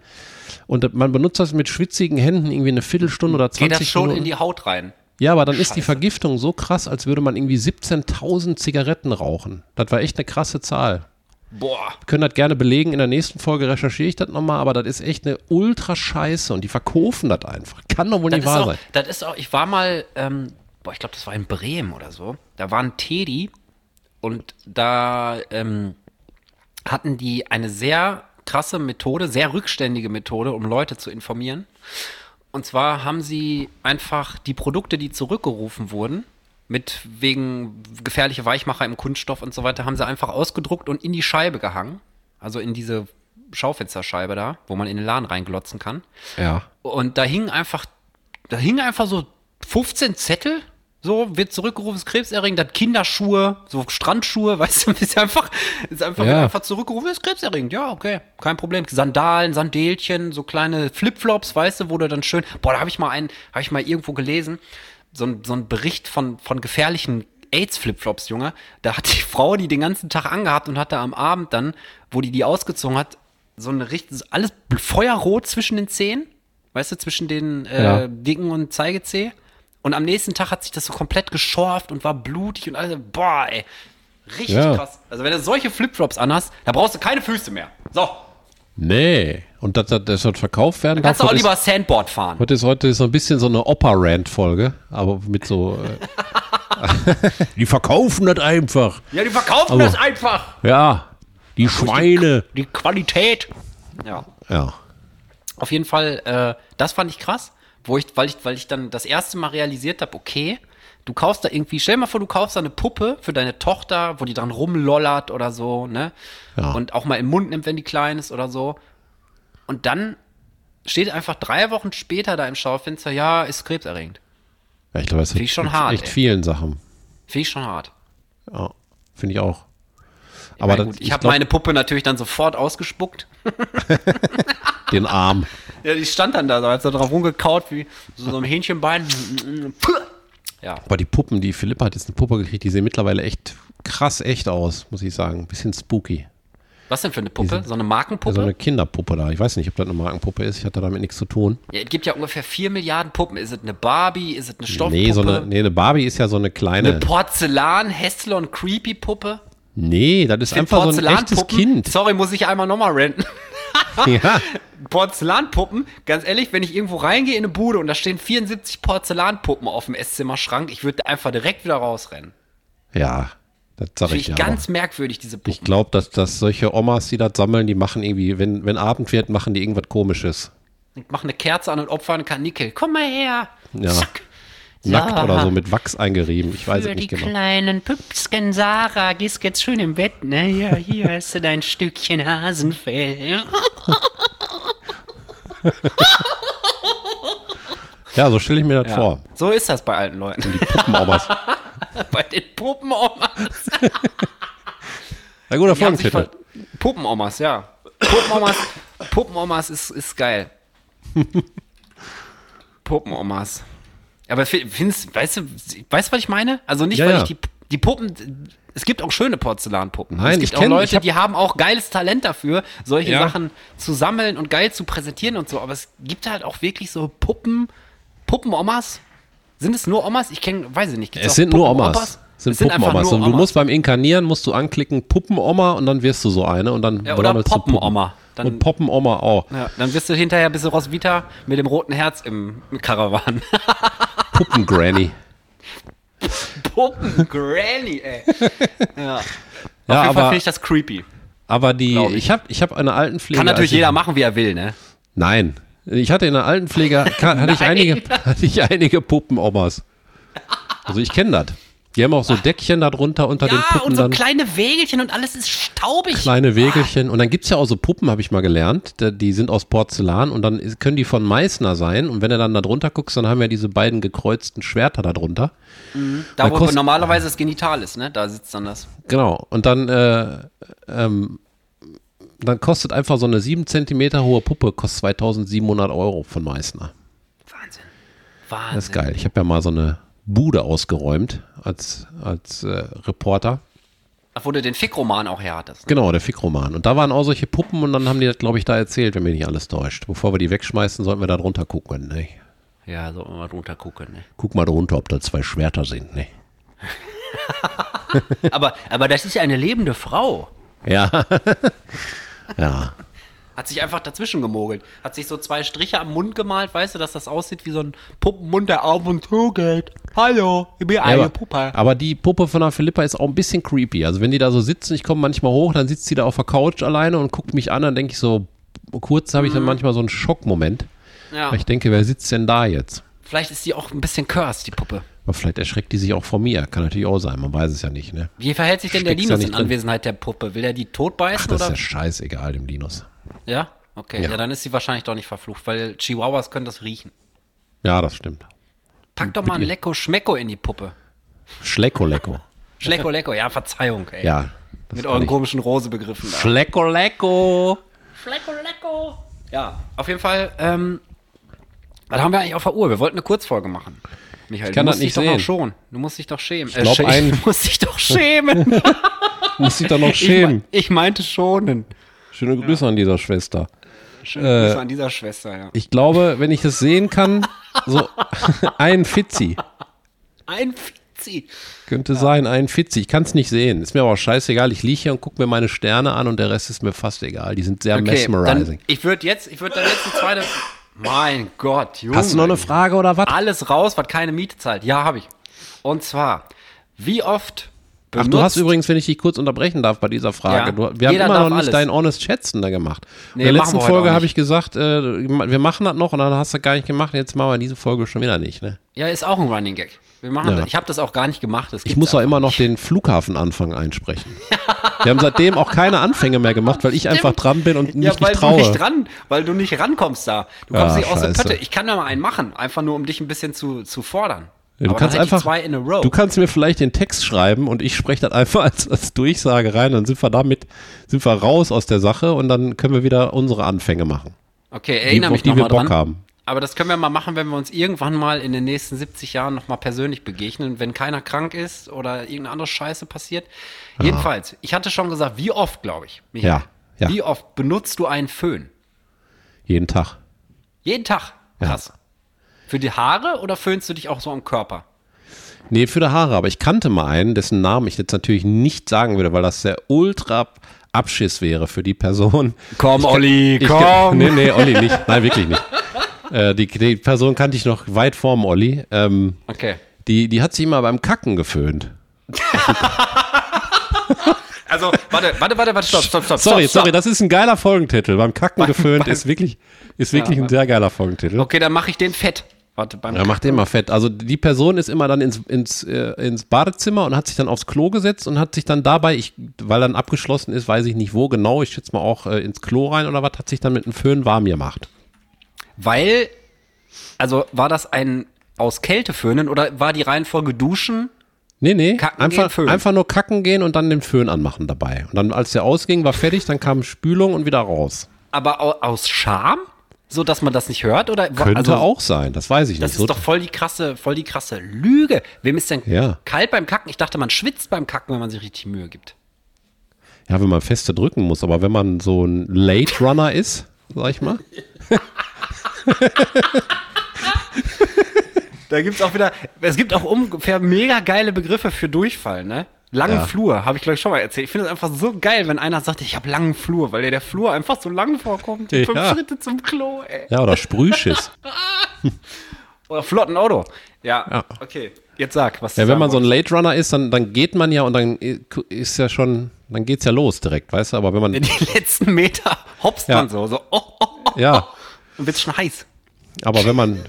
und man benutzt das mit schwitzigen Händen irgendwie eine Viertelstunde oder 20 Geht das schon Minuten. in die Haut rein? ja, aber dann ist die Vergiftung so krass, als würde man irgendwie 17.000 Zigaretten rauchen. Das war echt eine krasse Zahl Boah. können das gerne belegen. In der nächsten Folge recherchiere ich das nochmal, aber das ist echt eine ultra Scheiße und die verkaufen das einfach. Kann doch wohl Das nicht wahr auch, sein. das ist auch, ich war mal, ähm, boah, ich glaube, das war in Bremen oder so. Da war ein Teddy und da ähm, hatten die eine sehr krasse Methode, sehr rückständige Methode, um Leute zu informieren. Und zwar haben sie einfach die Produkte, die zurückgerufen wurden, mit wegen gefährliche Weichmacher im Kunststoff und so weiter, haben sie einfach ausgedruckt und in die Scheibe gehangen. Also in diese Schaufensterscheibe da, wo man in den Laden reinglotzen kann. Ja. Und da hingen einfach, da hingen einfach so 15 Zettel. So, wird zurückgerufen, ist krebserregend, hat Kinderschuhe, so Strandschuhe, <laughs> weißt du, ist einfach, ist einfach, Ja. einfach zurückgerufen, ist krebserregend, ja, okay, kein Problem. Sandalen, Sandelchen, so kleine Flipflops, weißt du, wo du dann schön, boah, da habe ich mal einen, habe ich mal irgendwo gelesen, so ein, so ein Bericht von, von gefährlichen AIDS-Flipflops, Junge. Da hat die Frau die den ganzen Tag angehabt und hatte am Abend dann, wo die die ausgezogen hat, so eine richtig, alles feuerrot zwischen den Zehen. Weißt du, zwischen den äh, Ja. dicken und Zeigezeh. Und am nächsten Tag hat sich das so komplett geschorft und war blutig und alles. Boah, ey. Richtig Ja. krass. Also wenn du solche Flipflops anhast, da brauchst du keine Füße mehr. So, Nee. Und das, das, das wird verkauft werden. kannst du auch das lieber Sandboard fahren. Ist, heute ist heute so ein bisschen so eine Opa-Rant-Folge, aber mit so. Äh, <laughs> die verkaufen das einfach. Ja, die verkaufen Aber- das einfach. Ja. Die Schweine. Die Qualität. Ja. Ja. Auf jeden Fall, äh, das fand ich krass, wo ich, weil ich, weil ich dann das erste Mal realisiert habe, okay, du kaufst da irgendwie, stell dir mal vor, du kaufst da eine Puppe für deine Tochter, wo die dran rumlollert oder so, ne? Ja. Und auch mal im Mund nimmt, wenn die klein ist oder so. Und dann steht einfach drei Wochen später da im Schaufenster, ja, ist krebserregend. Ja, ich glaube, das ist ich schon hart, echt ey. vielen Sachen. Finde ich schon hart. Ja, finde ich auch. Aber gut, das, ich habe meine Puppe natürlich dann sofort ausgespuckt. <laughs> den Arm. Ja, die stand dann da, so, hat so drauf rumgekaut wie so, so ein Hähnchenbein. Ja. Aber die Puppen, die Philippa hat jetzt eine Puppe gekriegt, die sehen mittlerweile echt krass echt aus, muss ich sagen. Bisschen spooky. Was denn für eine Puppe? So eine Markenpuppe? So eine Kinderpuppe da. Ich weiß nicht, ob das eine Markenpuppe ist. Ich hatte damit nichts zu tun. Ja, es gibt ja ungefähr 4 Milliarden Puppen. Ist es eine Barbie? Ist es eine Stoffpuppe? Nee, so eine, nee, eine Barbie ist ja so eine kleine. eine Porzellan, Hässler und Creepy Puppe? nee, das ist einfach so ein echtes Kind. Sorry, muss ich einmal nochmal renten. <laughs> Ja. Porzellanpuppen, ganz ehrlich, wenn ich irgendwo reingehe in eine Bude und da stehen 74 Porzellanpuppen auf dem Esszimmerschrank, ich würde einfach direkt wieder rausrennen. ja, das sag Finde ich ich ja. ganz aber merkwürdig, diese Puppen. Ich glaube, dass, dass solche Omas, die das sammeln, die machen irgendwie, wenn, wenn Abend wird, machen die irgendwas komisches. Ich mache eine Kerze an und opfer einen Karnickel. Komm mal her. Ja. Zack. Nackt Ja. oder so mit Wachs eingerieben. Ich weiß Für es die nicht genau. kleinen Püpsken Sarah, gehst jetzt schön im Bett, ne? Ja, hier hast du dein Stückchen Hasenfell. Ja, so stelle ich mir das vor. So ist das bei alten Leuten. Die Puppenomas. <laughs> <laughs> bei den Puppenomas. <laughs> Na guter Folgentitel. Puppenomas, ja. Puppenomas, Puppenomas ist, ist geil. <laughs> Puppenomas. Aber fi- findest, weißt du, weißt du, was ich meine? Also nicht, Ja, weil ja. ich die, die Puppen, es gibt auch schöne Porzellanpuppen. Nein, es gibt ich auch kenn- Leute, ich hab- die haben auch geiles Talent dafür, solche Ja. Sachen zu sammeln und geil zu präsentieren und so. Aber es gibt halt auch wirklich so Puppen, Puppenomas. Sind es nur Omas? Ich kenne, weiß ich nicht. Gibt's Es sind nur? Omas. Es sind Es sind einfach Puppenomas. nur Und du Omas. musst beim Inkarnieren musst du anklicken Puppenoma und dann wirst du so eine und dann Ja, oder du. Poppenoma. Dann- Und Poppenoma auch. Ja, dann wirst du hinterher ein bisschen Roswitha mit dem roten Herz im, im Karawan. <laughs> Puppengranny. Puppen Granny, ey. <laughs> Ja. Auf Ja, jeden Fall finde ich das creepy. aber die, ich. ich habe ich hab eine Altenpflege. Kann natürlich als ich- jeder machen, wie er will, ne? Nein. Ich hatte in der Altenpflege, <laughs> hatte, ich einige, hatte ich einige Puppenomas. Also ich kenne das. Die haben auch so Deckchen da drunter unter den Ja, Puppen und so dann. kleine Wägelchen und alles ist staubig. kleine Wägelchen. Und dann gibt's ja auch so Puppen, habe ich mal gelernt. Die sind aus Porzellan und dann können die von Meißner sein. Und wenn du dann da drunter guckst, dann haben wir diese beiden gekreuzten Schwerter da drunter. Da, wo kostet- normalerweise das Genital ist, ne? Da sitzt dann das. Genau. Und dann, äh, ähm, dann kostet einfach so eine 7 Zentimeter hohe Puppe, kostet 2700 Euro von Meißner. Wahnsinn. Wahnsinn. Das ist geil. Ich habe ja mal so eine Bude ausgeräumt als, als äh, Reporter. Ach, wo du den Fick-Roman auch her hattest. Genau, der Fickroman. Und da waren auch solche Puppen und dann haben die das, glaube ich, da erzählt, wenn mich nicht alles täuscht. Bevor wir die wegschmeißen, sollten wir da drunter gucken. Ne? Ja, so mal drunter gucken, ne? Guck mal drunter, ob da zwei Schwerter sind. Ne? <laughs> aber, aber das ist ja eine lebende Frau. Ja. Ja. Hat sich einfach dazwischen gemogelt. Hat sich so zwei Striche am Mund gemalt, weißt du, dass das aussieht wie so ein Puppenmund, der auf und zu geht. Hallo, ich bin eine aber, Puppe. aber die Puppe von der Philippa ist auch ein bisschen creepy. Also wenn die da so sitzen, ich komme manchmal hoch, dann sitzt sie da auf der Couch alleine und guckt mich an, dann denke ich so, kurz habe ich dann manchmal so einen Schockmoment. Ja, Weil ich denke, wer sitzt denn da jetzt? Vielleicht ist die auch ein bisschen cursed, die Puppe. Aber vielleicht erschreckt die sich auch vor mir. Kann natürlich auch sein, man weiß es ja nicht, ne? Wie verhält sich denn der Steckst ja Linus nicht in drin. Anwesenheit der Puppe? Will er die tot beißen Ach, das ist oder? ja scheißegal dem Linus. Ja? Okay, ja. Ja. dann ist sie wahrscheinlich doch nicht verflucht, weil Chihuahuas können das riechen. Ja, das stimmt. Pack doch mal ein Lecko Schmecko in die Puppe. Schlecko Lecko. Schlecko Lecko, ja, Verzeihung, ey. Ja. Mit euren ich. komischen Rosebegriffen. Schlecko Lecko. Schlecko Lecko. Ja, auf jeden Fall, ähm, was haben wir eigentlich auf der Uhr? Wir wollten eine Kurzfolge machen. Michael, kann du das musst nicht dich doch sehen. auch schon. Du musst dich doch schämen. Ich glaub, schä- ein- <laughs> du musst dich doch schämen. <laughs> Muss sich doch noch ich, schämen. me- ich meinte schonen. Schöne Grüße an dieser Schwester. Schöne Äh, Grüße an dieser Schwester, ja. Ich glaube, wenn ich es sehen kann, so <laughs> ein Fitzi. Ein Fizi. Könnte sein, ein Fitzi. Ich kann es nicht sehen. Ist mir aber scheißegal. Ich liege hier und gucke mir meine Sterne an und der Rest ist mir fast egal. Die sind sehr Okay, mesmerizing. dann, ich würde jetzt, ich würde dann jetzt die zweite. Mein Gott, Junge. Hast du noch eine Frage oder was? Alles raus, was keine Miete zahlt. Ja, habe ich. Und zwar, wie oft Ach, benutzt, du hast übrigens, wenn ich dich kurz unterbrechen darf bei dieser Frage, Ja. du, wir haben immer noch nicht alles. dein Honest Schätzen da gemacht. Nee, in der letzten Folge habe ich gesagt, äh, wir machen das noch und dann hast du gar nicht gemacht. Jetzt machen wir diese Folge schon wieder nicht. Ne? Ja, ist auch ein Running Gag. Wir machen Ja. das. Ich habe das auch gar nicht gemacht. Ich muss auch immer noch den Flughafenanfang einsprechen. wir haben seitdem auch keine Anfänge mehr gemacht, weil ich einfach dran bin und mich Ja, nicht weil traue. du nicht dran, weil du nicht rankommst da. Du kommst Ah, nicht aus der. Pötte. Ich kann da mal einen machen, einfach nur um dich ein bisschen zu, zu fordern. Ja, du kannst einfach, ich zwei in a row. du kannst mir vielleicht den Text schreiben und ich spreche das einfach <laughs> als, als Durchsage rein, dann sind wir damit, sind wir raus aus der Sache und dann können wir wieder unsere Anfänge machen, okay, die, erinnere auf mich die wir Bock dran. haben. Aber das können wir mal machen, wenn wir uns irgendwann mal in den nächsten 70 Jahren nochmal persönlich begegnen, wenn keiner krank ist oder irgendeine andere Scheiße passiert. Jedenfalls, ich hatte schon gesagt, wie oft, glaube ich, Michael, Ja, ja. wie oft benutzt du einen Föhn? Jeden Tag. Jeden Tag. Ja. Krass. Für die Haare oder föhnst du dich auch so am Körper? Nee, für die Haare, aber ich kannte mal einen, dessen Namen ich jetzt natürlich nicht sagen würde, weil das der ultra Abschiss wäre für die Person. Komm, Olli, Ich, komm. nee, nee, Olli nicht. Nein, wirklich nicht. <laughs> Äh, die, die Person kannte ich noch weit vorm Olli. Ähm, Okay. die, die hat sich mal beim Kacken geföhnt. <laughs> Also, warte, warte, warte, warte, stopp, stopp, stopp. Sorry, stopp, stopp. sorry, das ist ein geiler Folgentitel. Beim Kacken Beim- geföhnt beim- ist wirklich, ist wirklich Ja, ein sehr geiler Folgentitel. Okay, dann mache ich den fett. Warte, beim Ja, macht den mal fett. Also die Person ist immer dann ins, ins, äh, ins Badezimmer und hat sich dann aufs Klo gesetzt und hat sich dann dabei, ich, weil dann abgeschlossen ist, weiß ich nicht wo genau, ich schätze mal auch äh, ins Klo rein oder was, hat sich dann mit einem Föhn warm gemacht. Weil, also war das ein aus Kälte föhnen oder war die Reihenfolge duschen? Nee, nee, Kacken einfach, gehen, einfach nur kacken gehen und dann den Föhn anmachen dabei. Und dann, als der ausging, war fertig, dann kam Spülung und wieder raus. Aber au, aus Scham? So, dass man das nicht hört? Oder Könnte also, auch sein, das weiß ich Das nicht. ist doch voll die krasse, voll die krasse Lüge. Wem ist denn Ja. kalt beim Kacken? Ich dachte, man schwitzt beim Kacken, wenn man sich richtig Mühe gibt. ja, wenn man feste drücken muss, aber wenn man so ein Late Runner ist, sag ich mal. <laughs> <laughs> Da gibt's auch wieder, es gibt auch ungefähr mega geile Begriffe für Durchfall, ne? Langen Ja. Flur, habe ich glaube ich schon mal erzählt. Ich finde es einfach so geil, wenn einer sagt, ich habe langen Flur, weil dir der Flur einfach so lang vorkommt. Ja. Fünf Schritte zum Klo, ey. Ja, oder Sprühschiss. <laughs> Oder flotten Auto. Ja, Ja. okay. Jetzt sag, was Ja, wenn man so ein Late Runner ist, dann, dann geht man ja und dann ist ja schon, dann geht's ja los direkt, weißt du? Aber wenn man, wolltest. Die <laughs> letzten Meter hopst man so, so, oh, oh, oh, ja, und wird's schon heiß. aber wenn man,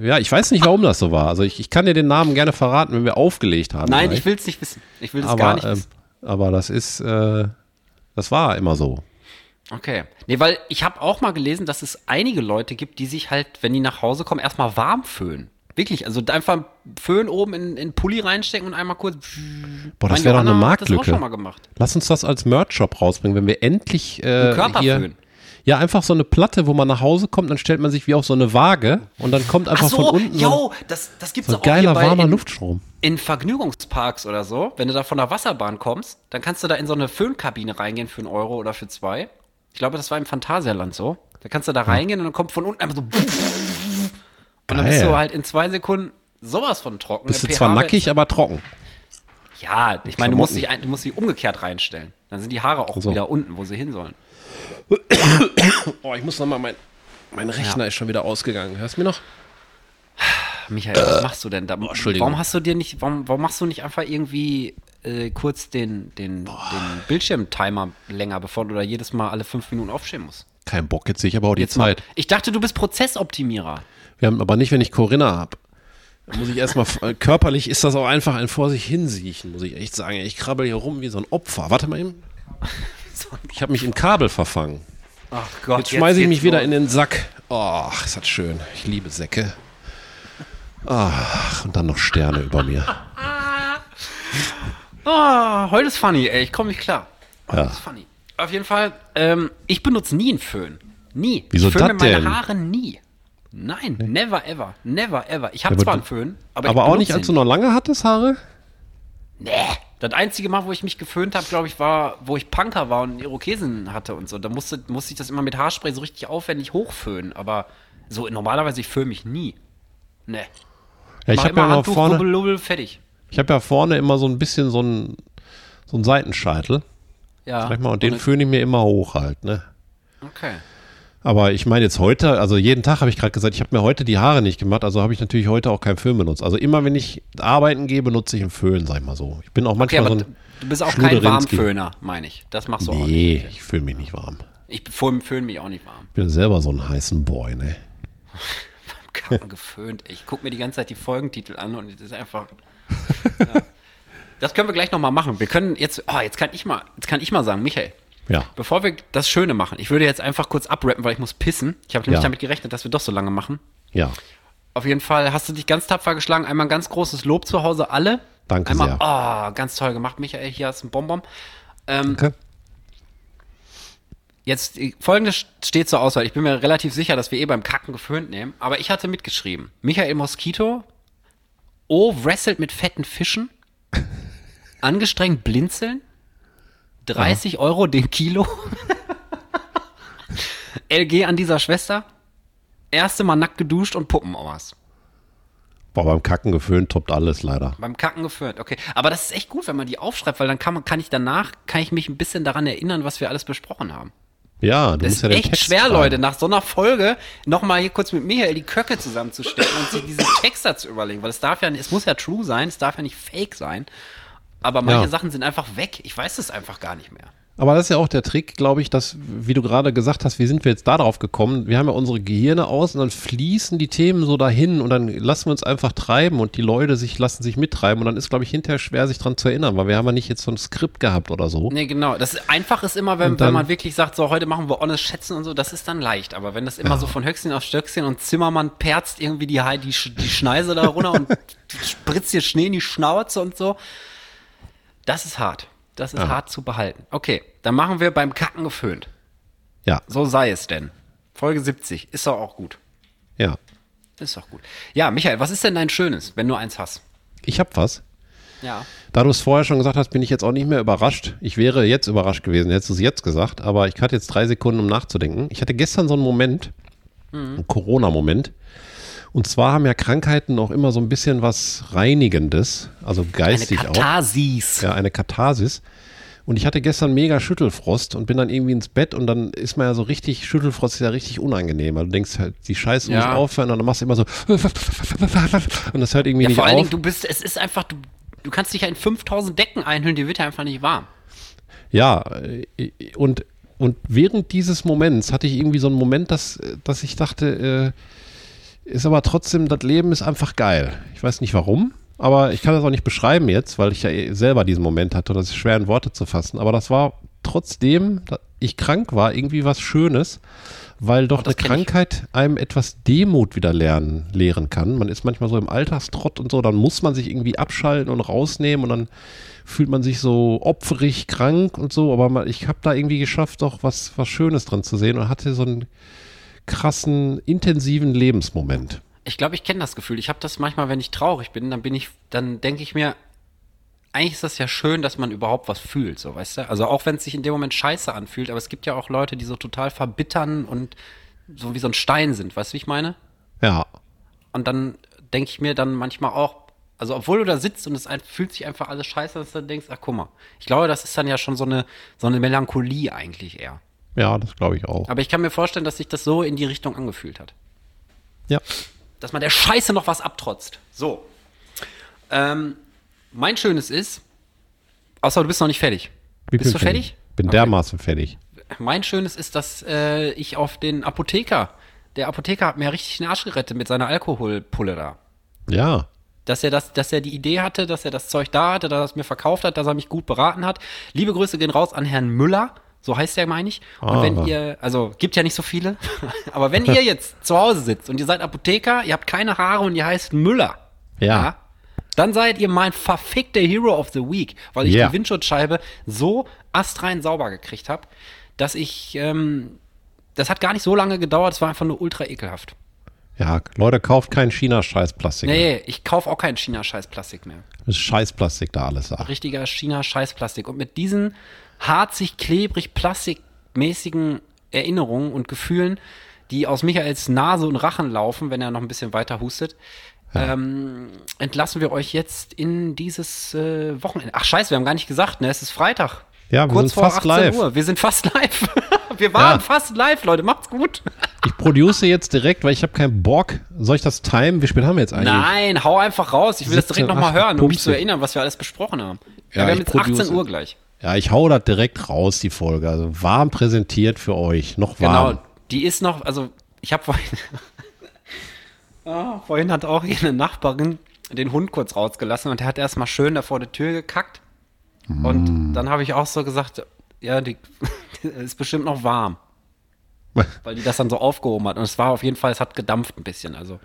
ja, ich weiß nicht, warum das so war. Also ich, ich kann dir den Namen gerne verraten, wenn wir aufgelegt haben. Nein, gleich. ich will's nicht wissen. Ich will das aber, gar nicht ähm, wissen. aber das ist, äh, das war immer so. Okay. Nee, weil ich habe auch mal gelesen, dass es einige Leute gibt, die sich halt, wenn die nach Hause kommen, erstmal warm föhnen. Wirklich, also einfach einen Föhn oben in, in den Pulli reinstecken und einmal kurz. Boah, das wäre doch eine hat Das auch Marktlücke. schon mal gemacht. Lass uns das als Merch-Shop rausbringen, wenn wir endlich äh, Ein Körperföhn. Ja, einfach so eine Platte, wo man nach Hause kommt, dann stellt man sich wie auf so eine Waage und dann kommt einfach Ach so, von unten so, yo, das, das gibt's so ein auch geiler, warmer in, Luftstrom. in Vergnügungsparks oder so. Wenn du da von der Wasserbahn kommst, dann kannst du da in so eine Föhnkabine reingehen für einen Euro oder für zwei. Ich glaube, das war im Phantasialand so. Da kannst du da reingehen und dann kommt von unten einfach so. Und dann bist Geil. du halt in zwei Sekunden sowas von trocken. Bist du zwar nackig, aber trocken. Ja, ich meine, du musst, dich, ein- du musst sie umgekehrt reinstellen. Dann sind die Haare auch so. wieder unten, wo sie hin sollen. Oh, ich muss nochmal, mein, mein Rechner ist schon wieder ausgegangen. Hörst du mir noch? Michael, was machst du denn da? Äh. Entschuldigung. Warum hast du dir nicht, warum, warum machst du nicht einfach irgendwie äh, kurz den, den, den Bildschirmtimer länger, bevor du da jedes Mal alle fünf Minuten aufstehen musst? Kein Bock, jetzt sehe ich aber auch die Jetzt mal. Zeit. Ich dachte, du bist Prozessoptimierer. Wir haben aber nicht, wenn ich Corinna habe. Muss ich erstmal, äh, körperlich ist das auch einfach ein vor sich hinsiechen, muss ich echt sagen. Ich krabbel hier rum wie so ein Opfer. Warte mal eben. Ich habe mich im Kabel verfangen. Ach Gott, Jetzt schmeiße ich mich wieder in den Sack. Oh, ist das schön. Ich liebe Säcke. Ach, und dann noch Sterne über mir. Oh, heute ist funny, ey. Ich komme nicht klar. Heute Ja. ist funny. Auf jeden Fall, ähm, ich benutze nie einen Föhn. Nie. Wieso ich föhne das meine denn? Haare nie. Nein, never ever. Never ever. Ich habe Ja, zwar einen Föhn, aber, Aber auch nicht, als du noch lange hattest, Haare? Nee. Das einzige Mal, wo ich mich geföhnt habe, glaube ich, war, wo ich Punker war und Irokesen hatte und so. Da musste, musste ich das immer mit Haarspray so richtig aufwendig hochföhnen. Aber so normalerweise, ich föhne mich nie. Nee. Ja, ich habe ja Handtuch, vorne, rubbel, rubbel, fertig. ich habe ja vorne immer so ein bisschen so einen, so einen Seitenscheitel. Ja. Sag mal, und den föhne ich mir immer hoch halt, ne? Okay. Aber ich meine jetzt heute, also jeden Tag habe ich gerade gesagt, ich habe mir heute die Haare nicht gemacht, also habe ich natürlich heute auch keinen Föhn benutzt. Also immer wenn ich arbeiten gehe, benutze ich einen Föhn, sag ich mal so. Ich bin auch Okay, manchmal aber so ein du bist auch kein. Warmföhner, meine ich. Das machst du auch nicht. Nee, ich fühle mich nicht warm. Ich föhne föhn mich auch nicht warm. Ich bin selber so ein heißen Boy, ne? <laughs> Kaum geföhnt. Ich gucke mir die ganze Zeit die Folgentitel an und es ist einfach. ja. <laughs> Das können wir gleich nochmal machen. Wir können jetzt, oh, jetzt kann ich mal, jetzt kann ich mal sagen, Michael, Ja. bevor wir das Schöne machen, ich würde jetzt einfach kurz abrappen, weil ich muss pissen. Ich habe nämlich Ja. damit gerechnet, dass wir doch so lange machen. Ja. Auf jeden Fall hast du dich ganz tapfer geschlagen. Einmal ein ganz großes Lob zu Hause, alle. Danke Einmal, sehr. Oh, ganz toll gemacht, Michael. Hier hast du ein Bonbon. Ähm, Okay. Jetzt äh, folgendes steht zur Auswahl. Ich bin mir relativ sicher, dass wir eh beim Kacken geföhnt nehmen. Aber ich hatte mitgeschrieben. Michael Mosquito. O wrestelt mit fetten Fischen. <laughs> Angestrengt blinzeln. 30 Euro den Kilo. LG an dieser Schwester. Erste Mal nackt geduscht und Puppenomas. Boah, beim Kacken geföhnt toppt alles leider. Beim Kacken geföhnt, okay. Aber das ist echt gut, wenn man die aufschreibt, weil dann kann, man, kann ich danach, kann ich mich ein bisschen daran erinnern, was wir alles besprochen haben. Ja, du Das musst ist ja den echt Text schwer, schreiben. Leute, nach so einer Folge nochmal hier kurz mit Michael die Köcke zusammenzustecken und sich diesen Text da zu überlegen, weil es darf ja, es muss ja true sein, es darf ja nicht fake sein. Aber manche Ja. Sachen sind einfach weg. Ich weiß es einfach gar nicht mehr. Aber das ist ja auch der Trick, glaube ich, dass, wie du gerade gesagt hast, wie sind wir jetzt da drauf gekommen? Wir haben ja unsere Gehirne aus und dann fließen die Themen so dahin und dann lassen wir uns einfach treiben und die Leute sich lassen sich mittreiben und dann ist, glaube ich, hinterher schwer, sich dran zu erinnern, weil wir haben ja nicht jetzt so ein Skript gehabt oder so. Nee, genau. Das ist, einfach ist immer, wenn, dann- wenn man wirklich sagt, so heute machen wir honest Schätzen und so, das ist dann leicht. Aber wenn das immer so von Höchstchen auf Stöckchen und Zimmermann perzt irgendwie die, die, die Schneise da runter und <laughs> spritzt dir Schnee in die Schnauze und so, das ist hart. Das ist hart zu behalten. Okay, dann machen wir beim Kacken geföhnt. Ja, So sei es denn. Folge 70. Ist doch auch gut. ja. Ist doch gut. Ja, Michael, was ist denn dein Schönes, wenn du eins hast? Ich habe was. Ja. Da du es vorher schon gesagt hast, bin ich jetzt auch nicht mehr überrascht. Ich wäre jetzt überrascht gewesen, hättest du es jetzt gesagt, aber ich hatte jetzt drei Sekunden, um nachzudenken. Ich hatte gestern so einen Moment, einen Corona-Moment. Und zwar haben ja Krankheiten auch immer so ein bisschen was Reinigendes, also Eine geistig auch. Katharsis. Ja, eine Katharsis. Und ich hatte gestern mega Schüttelfrost und bin dann irgendwie ins Bett und dann ist man ja so richtig, Schüttelfrost ist ja richtig unangenehm. weil du denkst halt, die Scheiße Ja. muss aufhören und dann machst du immer so <laughs> und das hört irgendwie Ja, nicht vor allen auf. Dingen, du bist, es ist einfach, du, du kannst dich ja in 5000 Decken einhüllen, dir wird ja einfach nicht warm. Ja, äh, und, und während dieses Moments hatte ich irgendwie so einen Moment, dass, dass ich dachte, äh, ist aber trotzdem, das Leben ist einfach geil. Ich weiß nicht warum, aber ich kann das auch nicht beschreiben jetzt, weil ich ja eh selber diesen Moment hatte und das ist schwer in Worte zu fassen. Aber das war trotzdem, da ich krank war, irgendwie was Schönes, weil doch Oh, eine kenn ich. Krankheit einem etwas Demut wieder lernen, lehren kann. Man ist manchmal so im Alltagstrott und so, dann muss man sich irgendwie abschalten und rausnehmen und dann fühlt man sich so opferig, krank und so, aber ich habe da irgendwie geschafft, doch was, was Schönes dran zu sehen und hatte so einen krassen, intensiven Lebensmoment. Ich glaube, ich kenne das Gefühl. Ich habe das manchmal, wenn ich traurig bin, dann bin ich, dann denke ich mir, eigentlich ist das ja schön, dass man überhaupt was fühlt, so weißt du? Also auch wenn es sich in dem Moment scheiße anfühlt, aber es gibt ja auch Leute, die so total verbittern und so wie so ein Stein sind, weißt du, wie ich meine? Ja, Und dann denke ich mir dann manchmal auch, also obwohl du da sitzt und es fühlt sich einfach alles scheiße, dass du dann denkst, ach guck mal. Ich glaube, das ist dann ja schon so eine, so eine Melancholie eigentlich eher. Ja, das glaube ich auch. Aber ich kann mir vorstellen, dass sich das so in die Richtung angefühlt hat. Ja. Dass man der Scheiße noch was abtrotzt. So. Ähm, mein Schönes ist, außer du bist noch nicht fertig. Ich bist du fertig? Bin Okay. dermaßen fertig. Mein Schönes ist, dass äh, ich auf den Apotheker, der Apotheker hat mir richtig den Arsch gerettet mit seiner Alkoholpulle da. Ja, Dass er, das, dass er die Idee hatte, dass er das Zeug da hatte, dass er es mir verkauft hat, dass er mich gut beraten hat. Liebe Grüße gehen raus an Herrn Müller. So heißt der, meine ich. Und Ah. wenn ihr, also gibt ja nicht so viele, <laughs> aber wenn ihr jetzt zu Hause sitzt und ihr seid Apotheker, ihr habt keine Haare und ihr heißt Müller, Ja. dann seid ihr mein verfickter Hero of the Week, weil ich Ja. die Windschutzscheibe so astrein sauber gekriegt habe, dass ich, ähm, das hat gar nicht so lange gedauert, es war einfach nur ultra ekelhaft. Ja, Leute, kauft kein China-Scheißplastik. Nee, ich kaufe auch kein China-Scheißplastik mehr. Das ist Scheißplastik da alles da. Richtiger China-Scheißplastik. Und mit diesen harzig, klebrig, plastikmäßigen Erinnerungen und Gefühlen, die aus Michaels Nase und Rachen laufen, wenn er noch ein bisschen weiter hustet, ähm, entlassen wir euch jetzt in dieses äh, Wochenende. Ach scheiße, wir haben gar nicht gesagt, ne? Es ist Freitag. Ja, wir Kurz sind vor fast 18 live. Uhr. Wir sind fast live. <laughs> wir waren Ja. fast live, Leute. Macht's gut. Ich produce jetzt direkt, weil ich habe keinen Bock. Soll ich das timen? Wie spät haben wir jetzt eigentlich? Nein, hau einfach raus. Ich will das direkt 17, nochmal 8, hören, um mich zu erinnern, was wir alles besprochen haben. Ja, Ja, wir haben jetzt 18 produce. Uhr gleich. Ja, ich hau das direkt raus, die Folge. Also warm präsentiert für euch. Noch warm. Genau, die ist noch, also ich habe vorhin, <laughs> Ah, vorhin hat auch hier eine Nachbarin den Hund kurz rausgelassen und der hat erstmal schön da vor der Tür gekackt. Mm. Und dann habe ich auch so gesagt, ja, die, die <laughs> ist bestimmt noch warm. <laughs> Weil die das dann so aufgehoben hat. Und es war auf jeden Fall, es hat gedampft ein bisschen. Also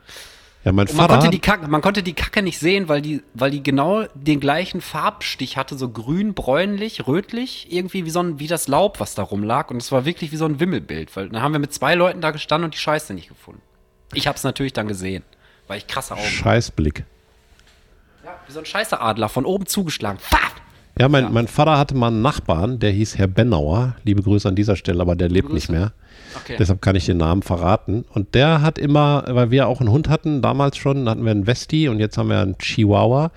Ja, mein Und man, Vater. konnte die Kacke, man konnte die Kacke nicht sehen, weil die, weil die genau den gleichen Farbstich hatte, so grün, bräunlich, rötlich, irgendwie wie so ein, wie das Laub, was da rumlag. Und es war wirklich wie so ein Wimmelbild, weil dann haben wir mit zwei Leuten da gestanden und die Scheiße nicht gefunden. Ich hab's natürlich dann gesehen, weil ich krasse Augen. Scheißblick. Ja, wie so ein Scheißeadler von oben zugeschlagen. Pfaff! Ja, mein, mein Vater hatte mal einen Nachbarn, der hieß Herr Bennauer. Liebe Grüße an dieser Stelle, aber der lebt nicht Grüße. mehr. Okay. Deshalb kann ich den Namen verraten. Und der hat immer, weil wir auch einen Hund hatten, damals schon, hatten wir einen Westi und jetzt haben wir einen Chihuahua.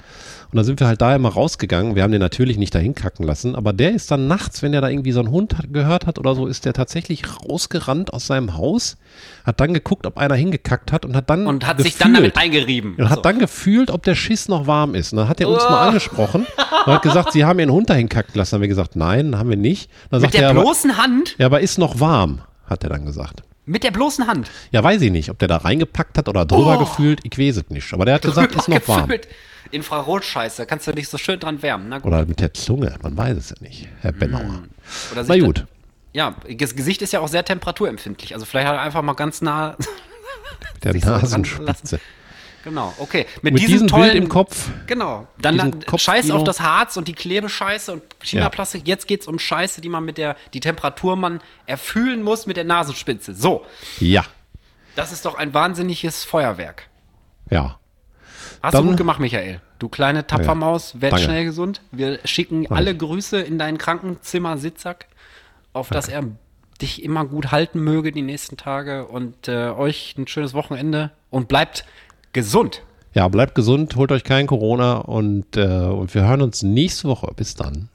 Und da sind wir halt da immer rausgegangen. Wir haben den natürlich nicht dahin kacken lassen, aber der ist dann nachts, wenn der da irgendwie so einen Hund hat, gehört hat oder so, ist der tatsächlich rausgerannt aus seinem Haus, hat dann geguckt, ob einer hingekackt hat und hat dann Und hat gefühlt, sich dann damit eingerieben. und hat So. dann gefühlt, ob der Schiss noch warm ist. Und dann hat er uns Oh. mal angesprochen und hat gesagt, <laughs> sie haben ihren Hund dahin kacken lassen. Haben wir gesagt, nein, haben wir nicht. Dann mit sagt er, der aber, bloßen Hand, ja, aber ist noch warm, hat er dann gesagt. mit der bloßen Hand. Ja, weiß ich nicht, ob der da reingepackt hat oder drüber Oh. gefühlt. Ich weiß es nicht. Aber der hat gesagt, ist noch warm. Gefüllt. Infrarotscheiße, da kannst du dich so schön dran wärmen. Na gut. Oder mit der Zunge, man weiß es ja nicht. Herr Bennauer. Oder Na gut. dann- Ja, das Gesicht ist ja auch sehr temperaturempfindlich. Also vielleicht hat er einfach mal ganz nah. Der <laughs> so dran Nasenspitze. Genau, okay. Mit, Mit diesem diesem tollen Bild im Kopf. Genau. Dann. Scheiß auf das Harz und die Klebescheiße und China-Plastik. Jetzt geht's um Scheiße, die man mit der, die Temperatur man erfüllen muss mit der Nasenspitze. So. Ja, Das ist doch ein wahnsinniges Feuerwerk. ja. Hast Dann- du gut gemacht, Michael. Du kleine Tapfermaus, werd Danke. schnell gesund. Wir schicken alle Grüße in deinen Krankenzimmer-Sitzsack, auf dass er dich immer gut halten möge die nächsten Tage und äh, euch ein schönes Wochenende und bleibt gesund. Ja, bleibt gesund, holt euch kein Corona und, äh, und wir hören uns nächste Woche. Bis dann.